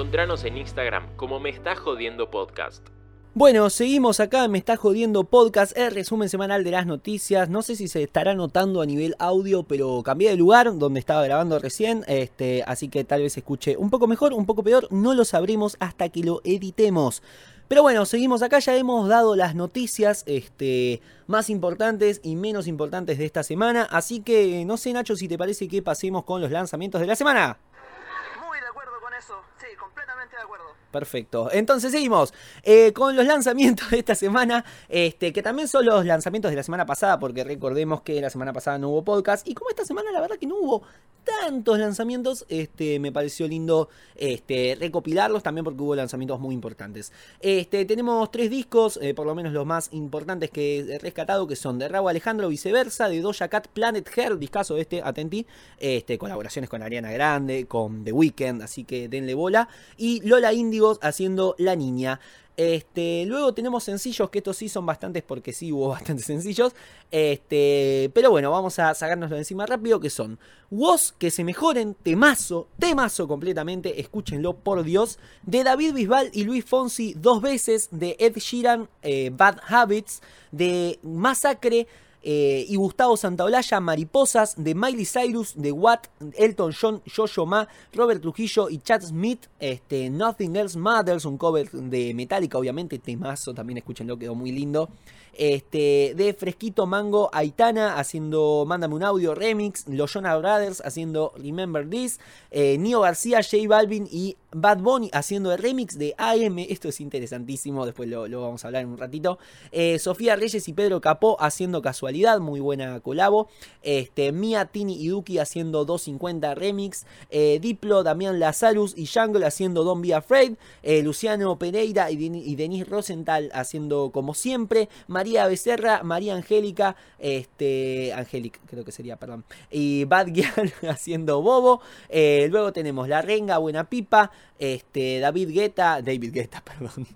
Speaker 3: Encontranos en Instagram como Me Está Jodiendo Podcast.
Speaker 1: Bueno, seguimos acá, me está jodiendo podcast, el resumen semanal de las noticias. No sé si se estará notando a nivel audio, pero cambié de lugar donde estaba grabando recién, este, así que tal vez escuche un poco mejor, un poco peor, no lo sabremos hasta que lo editemos. Pero bueno, seguimos acá, ya hemos dado las noticias este, más importantes y menos importantes de esta semana, así que no sé Nacho si te parece que pasemos con los lanzamientos de la semana.
Speaker 2: Muy de acuerdo con eso. Sí, completamente de acuerdo.
Speaker 1: Perfecto. Entonces seguimos eh, con los lanzamientos de esta semana, este, que también son los lanzamientos de la semana pasada, porque recordemos que la semana pasada no hubo podcast, y como esta semana la verdad que no hubo tantos lanzamientos, este, me pareció lindo este, recopilarlos también porque hubo lanzamientos muy importantes. Este, tenemos tres discos, eh, por lo menos los más importantes que he rescatado, que son de Raúl Alejandro, viceversa, de Doja Cat, Planet Hair, discaso este, atentí, este, colaboraciones con Ariana Grande, con The Weeknd, así que denle bola, y Lola Índigos haciendo La Niña. Este, luego tenemos sencillos, que estos sí son bastantes porque sí hubo *laughs* bastantes sencillos. Este, pero bueno, vamos a sacárnoslo encima rápido, que son Woz, que se mejoren, temazo, temazo completamente, escúchenlo por Dios. De David Bisbal y Luis Fonsi dos veces, de Ed Sheeran, eh, Bad Habits, de Masacre. Eh, y Gustavo Santaolalla, Mariposas, de Miley Cyrus, de Watt, Elton John, Jojo Robert Trujillo y Chad Smith, este, Nothing Else Matters, un cover de Metallica, obviamente, temazo, también escúchenlo, quedó muy lindo. Este, de Fresquito Mango, Aitana haciendo Mándame un audio remix, Los Jonah Brothers haciendo Remember This, eh, Nio García, J Balvin y Bad Bunny haciendo el remix de AM, esto es interesantísimo, después lo, vamos a hablar en un ratito. Eh, Sofía Reyes y Pedro Capó haciendo Casualidad, muy buena colabo. Este, Mia, Tini y Duki haciendo 250 remix. Eh, Diplo, Damián Lazarus y Jungle haciendo Don't Be Afraid. Eh, Luciano Pereira y, Den- y Denise Rosenthal haciendo como siempre. María Becerra, María Angélica, este, Angélica creo que sería, perdón. Y Bad *laughs* haciendo Bobo. Eh, luego tenemos La Renga, Buena Pipa. Este, David Guetta, David Guetta, *laughs* perdón.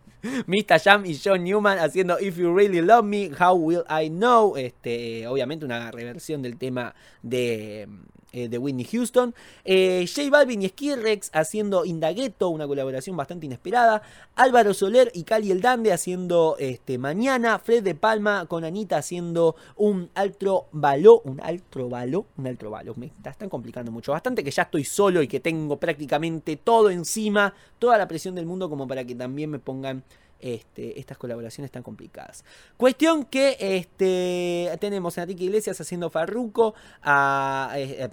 Speaker 1: Mr. Jam y John Newman haciendo If You Really Love Me, How Will I Know. Este, obviamente una reversión del tema de, eh, de Whitney Houston. Eh, J Balvin y Skirrex haciendo Indagueto, una colaboración bastante inesperada. Álvaro Soler y Cali El Dande haciendo este, Mañana. Fred de Palma con Anita haciendo un altro baló. Un altro baló. Un altro baló. Me está- están complicando mucho. Bastante que ya estoy solo y que tengo prácticamente todo encima. Toda la presión del mundo como para que también me pongan este, estas colaboraciones tan complicadas. Cuestión que este, tenemos a Enrique Iglesias haciendo Farruco, a... eh, eh,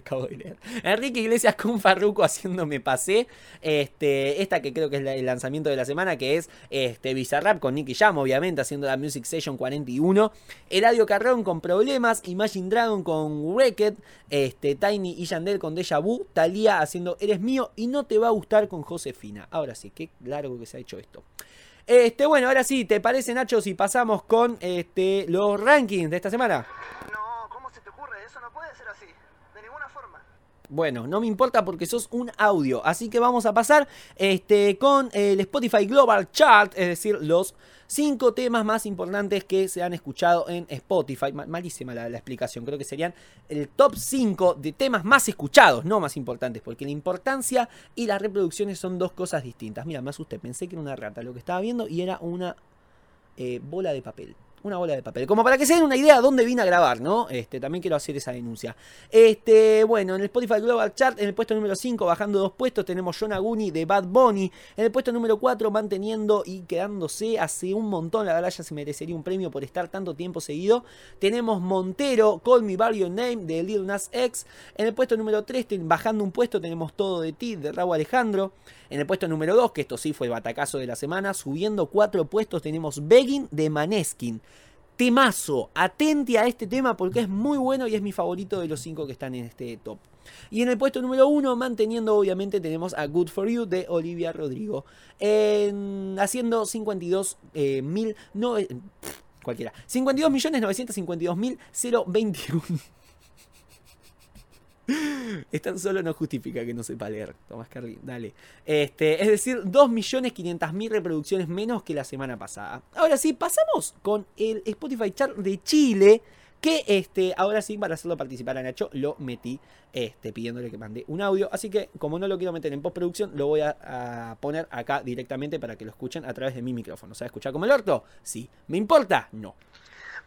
Speaker 1: acabo de leer. Enrique Iglesias *laughs* con Farruco haciendo Me Pasé. Este, esta que creo que es el lanzamiento de la semana, que es este, Bizarrap con Nicky Jam, obviamente, haciendo la Music Session 41. Eladio Carrón con Problemas. Imagine Dragon con Wrecked. Este, Tiny y Yandel con Deja Vu. Talía haciendo Eres mío y no te va a gustar con Josefina. Ahora sí, qué largo que se ha hecho esto. Este, bueno, ahora sí, ¿te parece, Nacho, si pasamos con este, los rankings de esta semana?
Speaker 2: No, ¿cómo se te ocurre? Eso no puede ser así. De ninguna forma.
Speaker 1: Bueno, no me importa porque sos un audio. Así que vamos a pasar este, con el Spotify Global Chart, es decir, los cinco temas más importantes que se han escuchado en Spotify. Ma- Malísima la, la explicación, creo que serían el top 5 de temas más escuchados, no más importantes, porque la importancia y las reproducciones son dos cosas distintas. Mira, me asusté, pensé que era una rata lo que estaba viendo y era una eh, bola de papel. Una bola de papel. Como para que se den una idea de dónde vine a grabar, ¿no? Este, también quiero hacer esa denuncia. Este, bueno, en el Spotify Global Chart, en el puesto número 5, bajando dos puestos, tenemos John Aguni de Bad Bunny. En el puesto número 4, manteniendo y quedándose hace un montón. La verdad, ya se merecería un premio por estar tanto tiempo seguido. Tenemos Montero, Call Me By Your Name de Lil Nas X. En el puesto número 3, bajando un puesto, tenemos Todo de Ti de Raúl Alejandro. En el puesto número 2, que esto sí fue el batacazo de la semana, subiendo cuatro puestos, tenemos Begging de Maneskin. Temazo, atente a este tema porque es muy bueno y es mi favorito de los cinco que están en este top. Y en el puesto número 1, manteniendo obviamente, tenemos a Good For You de Olivia Rodrigo. En- haciendo 52 eh, mil. No, eh, cualquiera. 52 millones 952 mil 021. *laughs* Es tan solo no justifica que no sepa leer. Tomás Carly, dale. Este, es decir, 2.500.000 reproducciones menos que la semana pasada. Ahora sí, pasamos con el Spotify Chart de Chile. Que este, ahora sí, para hacerlo participar a Nacho, lo metí este, pidiéndole que mande un audio. Así que, como no lo quiero meter en postproducción, lo voy a, poner acá directamente para que lo escuchen a través de mi micrófono. ¿Se escuchar como el orto? Sí. ¿Me importa? No.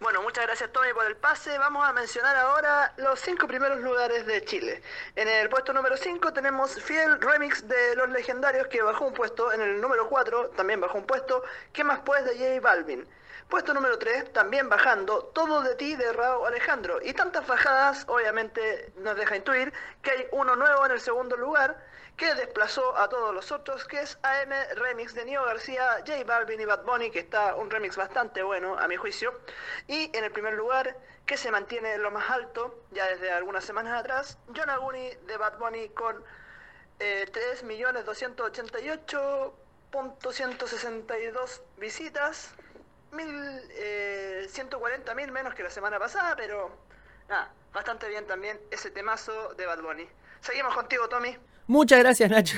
Speaker 2: Bueno, muchas gracias Tommy por el pase. Vamos a mencionar ahora los cinco primeros lugares de Chile. En el puesto número 5 tenemos Fiel Remix de Los Legendarios que bajó un puesto. En el número 4 también bajó un puesto. ¿Qué más pues de J Balvin? Puesto número 3, también bajando, Todo de ti de Raúl Alejandro. Y tantas bajadas, obviamente, nos deja intuir que hay uno nuevo en el segundo lugar que desplazó a todos los otros, que es AM Remix de Nio García, J Balvin y Bad Bunny, que está un remix bastante bueno, a mi juicio. Y en el primer lugar, que se mantiene en lo más alto, ya desde algunas semanas atrás, John Aguni de Bad Bunny con eh, 3.288.162 visitas, eh, 140.000 menos que la semana pasada, pero bastante bien también ese temazo de Bad Bunny. Seguimos contigo, Tommy.
Speaker 1: Muchas gracias Nacho,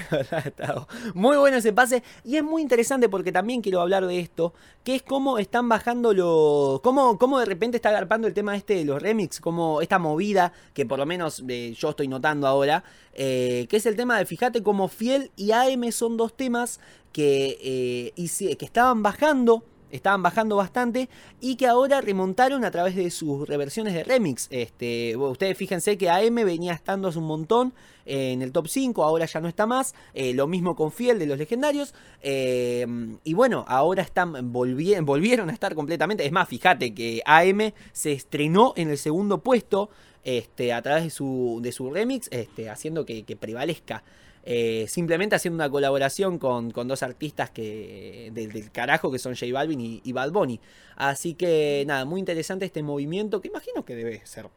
Speaker 1: *laughs* muy bueno ese pase. Y es muy interesante porque también quiero hablar de esto, que es cómo están bajando los, cómo, cómo de repente está agarpando el tema este de los remix, como esta movida que por lo menos eh, yo estoy notando ahora, eh, que es el tema de fíjate como Fiel y AM son dos temas que, eh, y, que estaban bajando estaban bajando bastante y que ahora remontaron a través de sus reversiones de remix. Este, ustedes fíjense que AM venía estando hace un montón en el top 5, ahora ya no está más. Eh, lo mismo con Fiel de los legendarios. Eh, y bueno, ahora están volvieron a estar completamente. Es más, fíjate que AM se estrenó en el segundo puesto este, a través de su, de su remix, este, haciendo que, que prevalezca. Eh, simplemente haciendo una colaboración con, dos artistas que del, carajo que son J Balvin y, Bad Bunny. Así que nada, muy interesante este movimiento que imagino que debe ser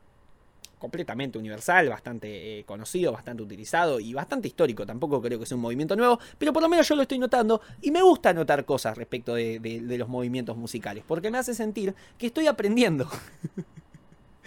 Speaker 1: completamente universal, bastante eh, conocido, bastante utilizado y bastante histórico. Tampoco creo que sea un movimiento nuevo, pero por lo menos yo lo estoy notando y me gusta notar cosas respecto de, de los movimientos musicales, porque me hace sentir que estoy aprendiendo. *laughs*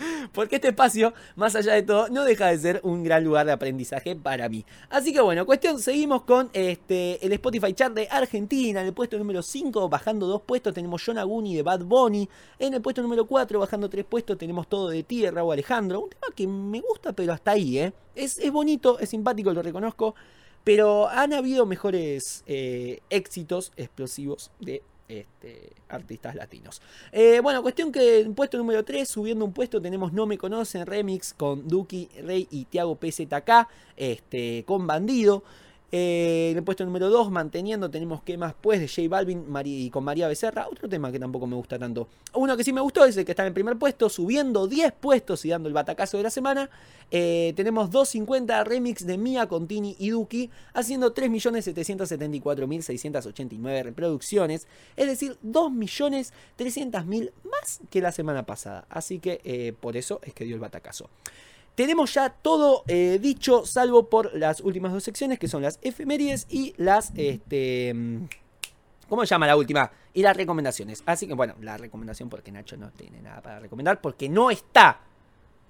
Speaker 1: *laughs* Porque este espacio, más allá de todo, no deja de ser un gran lugar de aprendizaje para mí. Así que bueno, cuestión, seguimos con este, el Spotify Chart de Argentina. En el puesto número 5, bajando dos puestos, tenemos John Aguni de Bad Bunny. En el puesto número 4, bajando tres puestos, tenemos todo de Tierra o Alejandro. Un tema que me gusta, pero hasta ahí, ¿eh? Es, es bonito, es simpático, lo reconozco. Pero han habido mejores eh, éxitos explosivos de este, artistas latinos. Eh, bueno, cuestión que en puesto número 3, subiendo un puesto, tenemos No Me Conocen, remix con Duki, Rey y Tiago PZK, este, con Bandido. Eh, en el puesto número 2, manteniendo, tenemos que más pues de J Balvin y con María Becerra. Otro tema que tampoco me gusta tanto. Uno que sí me gustó es el que está en el primer puesto, subiendo 10 puestos y dando el batacazo de la semana. Eh, tenemos 250 remix de Mia Contini y Duki, haciendo 3.774.689 reproducciones. Es decir, 2.300.000 más que la semana pasada. Así que eh, por eso es que dio el batacazo. Tenemos ya todo eh, dicho, salvo por las últimas dos secciones, que son las efemérides y las, este, mm, ¿cómo se llama la última? Y las recomendaciones. Así que, bueno, la recomendación porque Nacho no tiene nada para recomendar, porque no está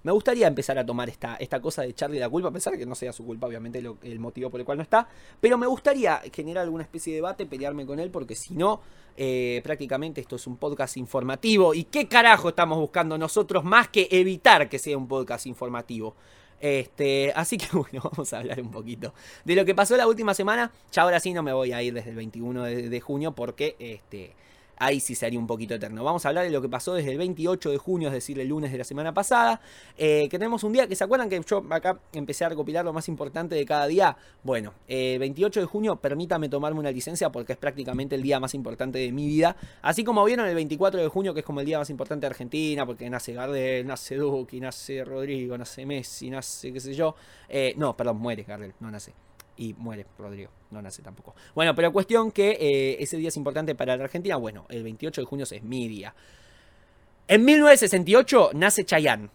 Speaker 1: me gustaría empezar a tomar esta, esta cosa de echarle la culpa, a pesar que no sea su culpa, obviamente, el motivo por el cual no está. Pero me gustaría generar alguna especie de debate, pelearme con él, porque si no, eh, prácticamente esto es un podcast informativo. ¿Y qué carajo estamos buscando nosotros más que evitar que sea un podcast informativo? Este, así que *laughs* bueno, vamos a hablar un poquito de lo que pasó la última semana. Ya ahora sí no me voy a ir desde el 21 de, de junio porque este, ahí sí sería un poquito eterno. Vamos a hablar de lo que pasó desde el 28 de junio, es decir, el lunes de la semana pasada, eh, que tenemos un día que se acuerdan que yo acá empecé a recopilar lo más importante de cada día. Bueno, el 28 de junio, permítame tomarme una licencia porque es prácticamente el día más importante de mi vida. Así como vieron el 24 de junio, que es como el día más importante de Argentina, porque nace Gardel, nace Duque, nace Rodrigo, nace Messi, nace qué sé yo. Eh, no, perdón, muere Gardel, no nace y muere Rodrigo. No nace tampoco. Bueno, pero cuestión que eh, ese día es importante para la Argentina. Bueno, el 28 de junio es mi día. En 1968 nace Chayanne.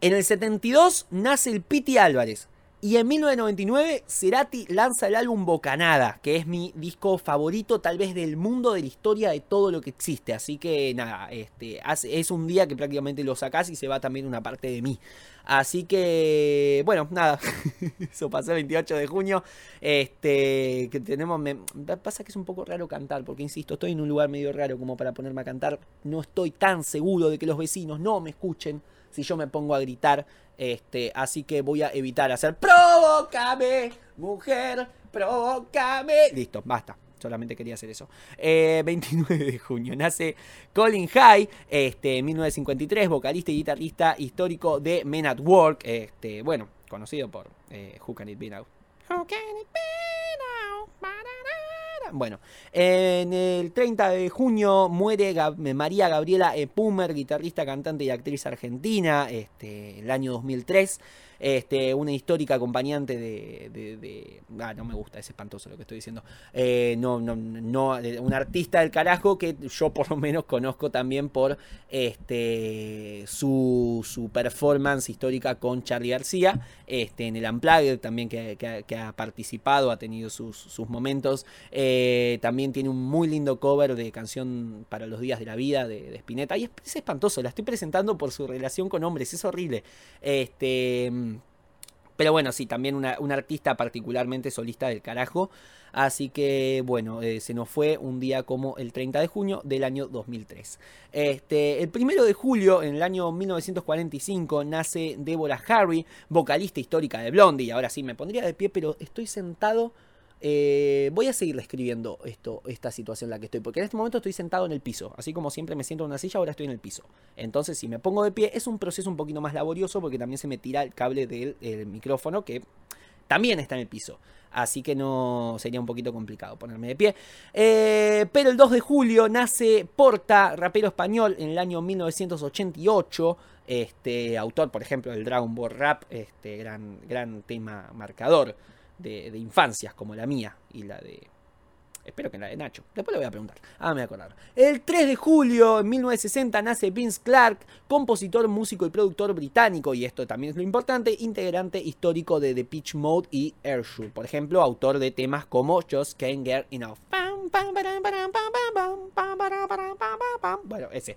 Speaker 1: En el 72 nace el Piti Álvarez. Y en 1999, Cerati lanza el álbum Bocanada, que es mi disco favorito tal vez del mundo, de la historia, de todo lo que existe. Así que nada, este, es un día que prácticamente lo sacás y se va también una parte de mí. Así que, bueno, nada, *laughs* eso pasó el 28 de junio. Este, que tenemos, pasa que es un poco raro cantar, porque insisto, estoy en un lugar medio raro como para ponerme a cantar. No estoy tan seguro de que los vecinos no me escuchen si yo me pongo a gritar. Este, así que voy a evitar hacer provócame, mujer, provócame. Listo, basta. Solamente quería hacer eso. 29 eh, *laughs* de junio nace Colin High, este, 1953, vocalista y guitarrista histórico de Men at Work. Este, bueno, conocido por eh, Who Can It Be Now. Who Can It Be Now? Bueno, en el 30 de junio muere María Gabriela Pumer, guitarrista, cantante y actriz argentina, este, el año 2003 este, una histórica acompañante de, Ah, no me gusta, es espantoso lo que estoy diciendo. Eh, no, no, no, un artista del carajo que yo por lo menos conozco también por este, su, su performance histórica con Charlie García, este, en el Unplugged también que, ha participado, ha tenido sus, momentos. Eh, también tiene un muy lindo cover de canción para los días de la vida de, de Spinetta. Y es, es espantoso, la estoy presentando por su relación con hombres, es horrible. Este pero bueno, sí, también una, artista particularmente solista del carajo. Así que bueno, eh, se nos fue un día como el 30 de junio del año 2003. Este, el primero de julio, en el año 1945, nace Deborah Harry, vocalista histórica de Blondie. Ahora sí, me pondría de pie, pero estoy sentado eh, voy a seguir escribiendo esto, esta situación en la que estoy, porque en este momento estoy sentado en el piso, así como siempre me siento en una silla, ahora estoy en el piso. Entonces, si me pongo de pie, es un proceso un poquito más laborioso porque también se me tira el cable del micrófono que también está en el piso. Así que no sería un poquito complicado ponerme de pie. Eh, pero el 2 de julio nace Porta, rapero español, en el año 1988. Este, autor, por ejemplo, del Dragon Ball Rap, este gran, gran tema marcador de, infancias como la mía y la de Espero que la de Nacho. Después le voy a preguntar. Ah, me voy a acordar. El 3 de julio de 1960 nace Vince Clark, compositor, músico y productor británico. Y esto también es lo importante, integrante histórico de The Pitch Mode y Airshoe. Por ejemplo, autor de temas como Just Can't Get Enough. Bueno, ese.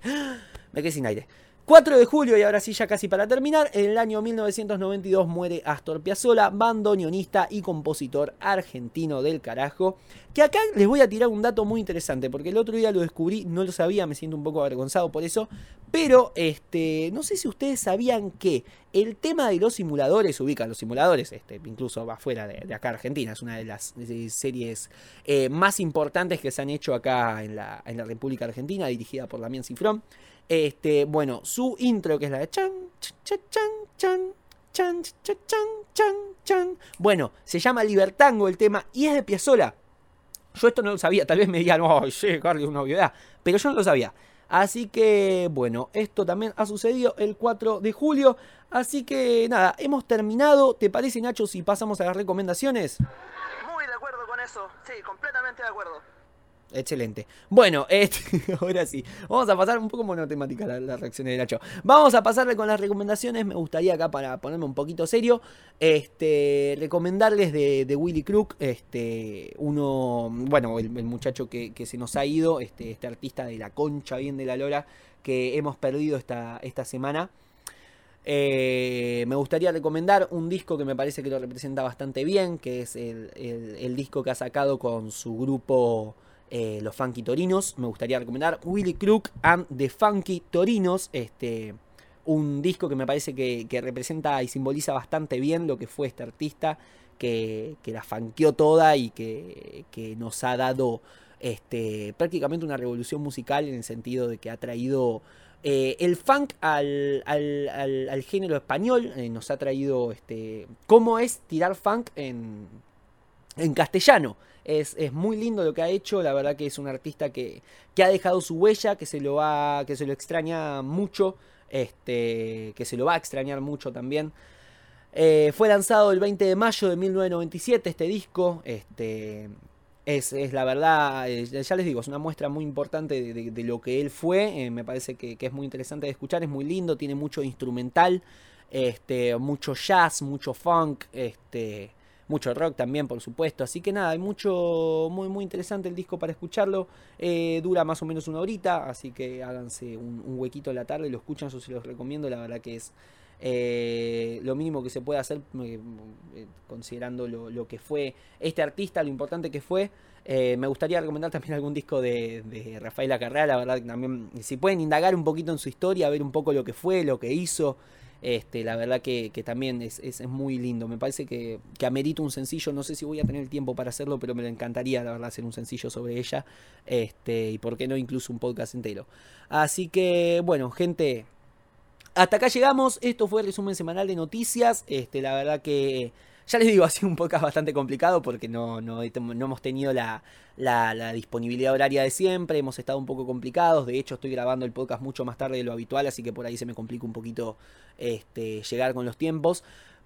Speaker 1: Me quedé sin aire. 4 de julio, y ahora sí ya casi para terminar, en el año 1992 muere Astor Piazzolla, bandoneonista y compositor argentino del carajo. Que acá les voy a tirar un dato muy interesante, porque el otro día lo descubrí, no lo sabía, me siento un poco avergonzado por eso. Pero este, no sé si ustedes sabían que el tema de los simuladores, ubican los simuladores, este, incluso va fuera de, acá Argentina, es una de las series eh, más importantes que se han hecho acá en la, en la República Argentina, dirigida por Damián Cifrón. Este, bueno, su intro, que es la de chan, chan, chan, chan, chan, chan, chan, chan, Bueno, se llama Libertango el tema y es de Piazzola. Yo esto no lo sabía, tal vez me digan, oh, sí, Carly, una obviedad. Pero yo no lo sabía. Así que, bueno, esto también ha sucedido el 4 de julio. Así que, nada, hemos terminado. ¿Te parece, Nacho, si pasamos a las recomendaciones?
Speaker 2: Muy de acuerdo con eso. Sí, completamente de acuerdo.
Speaker 1: Excelente. Bueno, *laughs* este, ahora sí. Vamos a pasar un poco monotemática la, la reacción de Nacho. Vamos a pasarle con las recomendaciones. Me gustaría acá para ponerme un poquito serio. Este. Recomendarles de, Willy Crook. Este. Uno. Bueno, el, muchacho que, se nos ha ido. Este, este artista de la concha bien de la lora. Que hemos perdido esta, esta semana. Eh, me gustaría recomendar un disco que me parece que lo representa bastante bien, que es el, el disco que ha sacado con su grupo eh, los Funky Torinos. Me gustaría recomendar Willy Crook and the Funky Torinos. Este, un disco que me parece que, representa y simboliza bastante bien lo que fue este artista. Que, la funkeó toda y que, nos ha dado este, prácticamente una revolución musical en el sentido de que ha traído eh, el funk al, género español, eh, nos ha traído este, cómo es tirar funk en, en castellano. Es, muy lindo lo que ha hecho, la verdad que es un artista que, ha dejado su huella, que se lo va, que se lo extraña mucho, este, que se lo va a extrañar mucho también. Eh, fue lanzado el 20 de mayo de 1997 este disco, este, es, la verdad, eh, ya les digo, es una muestra muy importante de, lo que él fue, eh, me parece que, que, es muy interesante de escuchar, es muy lindo, tiene mucho instrumental. este, mucho jazz, mucho funk, este, mucho rock también, por supuesto. Así que nada, hay mucho, muy, muy interesante el disco para escucharlo. Eh, dura más o menos una horita, así que háganse un, huequito en la tarde, lo escuchan, eso se los recomiendo. La verdad que es eh, lo mínimo que se puede hacer, eh, considerando lo, que fue este artista, lo importante que fue. me gustaría recomendar también algún disco de, de Rafael Acarrea, la verdad que también, si pueden indagar un poquito en su historia, ver un poco lo que fue, lo que hizo. Este, la verdad que, también es, muy lindo. Me parece que, que amerito un sencillo. No sé si voy a tener el tiempo para hacerlo, pero me encantaría, la verdad, hacer un sencillo sobre ella. Este, y por qué no, incluso un podcast entero. Así que, bueno, gente. Hasta acá llegamos. Esto fue el resumen semanal de noticias. Este, la verdad que ya les digo, *laughs* ha sido un podcast bastante complicado porque no, no, hemos tenido la, disponibilidad horaria de siempre, hemos estado un poco complicados, de hecho estoy grabando el podcast mucho más tarde de lo habitual, así que por ahí se me complica un poquito este, llegar con los tiempos.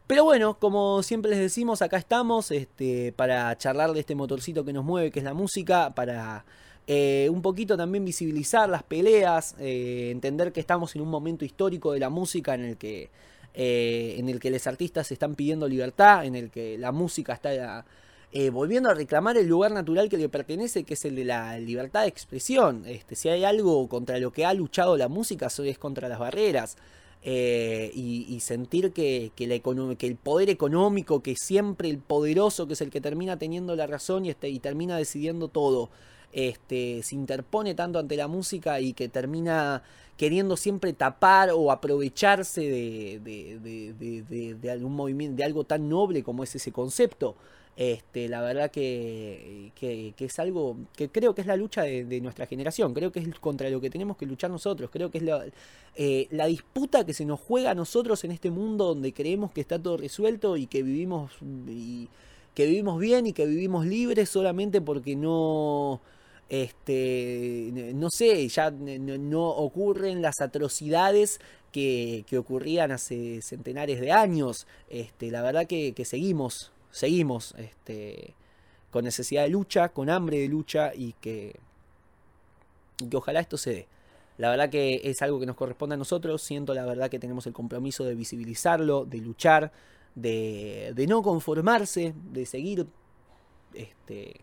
Speaker 1: Pero bueno, como siempre les decimos, acá estamos este, para charlar de este motorcito que nos mueve, que es la música, para eh, un poquito también visibilizar las peleas, eh, entender que estamos en un momento histórico de la música en el que eh, en el que los artistas están pidiendo libertad, en el que la música está eh, volviendo a reclamar el lugar natural que le pertenece, que es el de la libertad de expresión. Este, si hay algo contra lo que ha luchado la música, es contra las barreras. Eh, y, sentir que, que, el poder económico, que siempre el poderoso, que es el que termina teniendo la razón y, este, y termina decidiendo todo, este, se interpone tanto ante la música y que termina queriendo siempre tapar o aprovecharse de, algún movimiento, de algo tan noble como es ese concepto. Este, la verdad que, es algo que creo que es la lucha de, nuestra generación, creo que es contra lo que tenemos que luchar nosotros, creo que es la, eh, la, disputa que se nos juega a nosotros en este mundo donde creemos que está todo resuelto y que vivimos, y, que vivimos bien y que vivimos libres solamente porque no este, no sé, ya no ocurren las atrocidades que, ocurrían hace centenares de años. Este, la verdad que, seguimos, seguimos este, con necesidad de lucha, con hambre de lucha y que, que ojalá esto se dé. La verdad que es algo que nos corresponde a nosotros. Siento la verdad que tenemos el compromiso de visibilizarlo, de luchar, de, de no conformarse, de seguir este,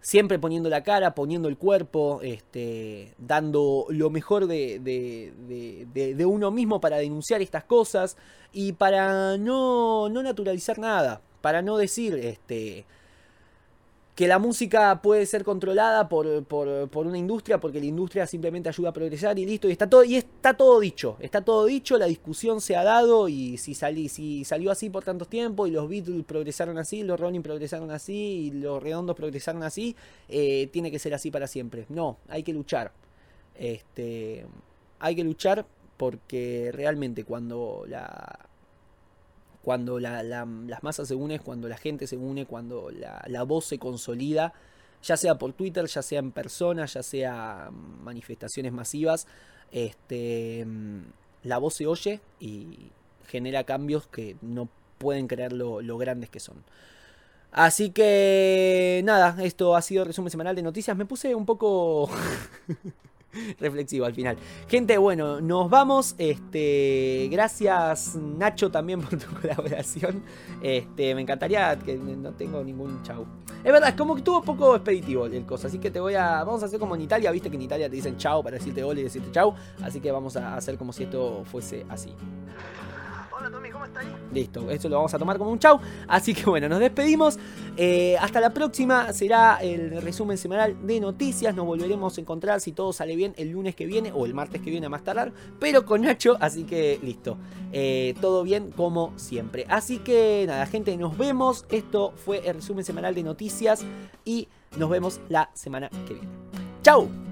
Speaker 1: siempre poniendo la cara, poniendo el cuerpo, este, dando lo mejor de, de, uno mismo para denunciar estas cosas y para no, no naturalizar nada, para no decir, este, que la música puede ser controlada por, una industria porque la industria simplemente ayuda a progresar y listo y está todo y está todo dicho está todo dicho la discusión se ha dado y si salí, si salió así por tantos tiempos y los Beatles progresaron así los Rolling progresaron así y los Redondos progresaron así eh, tiene que ser así para siempre. No hay que luchar. Este hay que luchar porque realmente cuando la cuando las masas se unen, cuando la gente se une, cuando la, voz se consolida, ya sea por Twitter, ya sea en persona, ya sea manifestaciones masivas, este, la voz se oye y genera cambios que no pueden creer lo, lo grandes que son. Así que nada, esto ha sido el resumen semanal de noticias. Me puse un poco *laughs* *laughs* reflexivo al final. Gente, bueno, nos vamos. Este, gracias Nacho también por tu *laughs* colaboración. Este, me encantaría que no tengo ningún chau. Es verdad, es como que estuvo poco expeditivo el cosa, así que te voy a vamos a hacer como en Italia, viste que en Italia te dicen chau para decirte hola y decirte chau, así que vamos a hacer como si esto fuese así.
Speaker 2: Hola Tommy, ¿cómo estás?
Speaker 1: Listo, esto lo vamos a tomar como un chau. Así que bueno, nos despedimos. Eh, hasta la próxima será el resumen semanal de noticias. Nos volveremos a encontrar si todo sale bien el lunes que viene o el martes que viene a más tardar. Pero con Nacho, así que listo. Eh, todo bien como siempre. Así que nada, gente, nos vemos. Esto fue el resumen semanal de noticias y nos vemos la semana que viene. ¡Chau!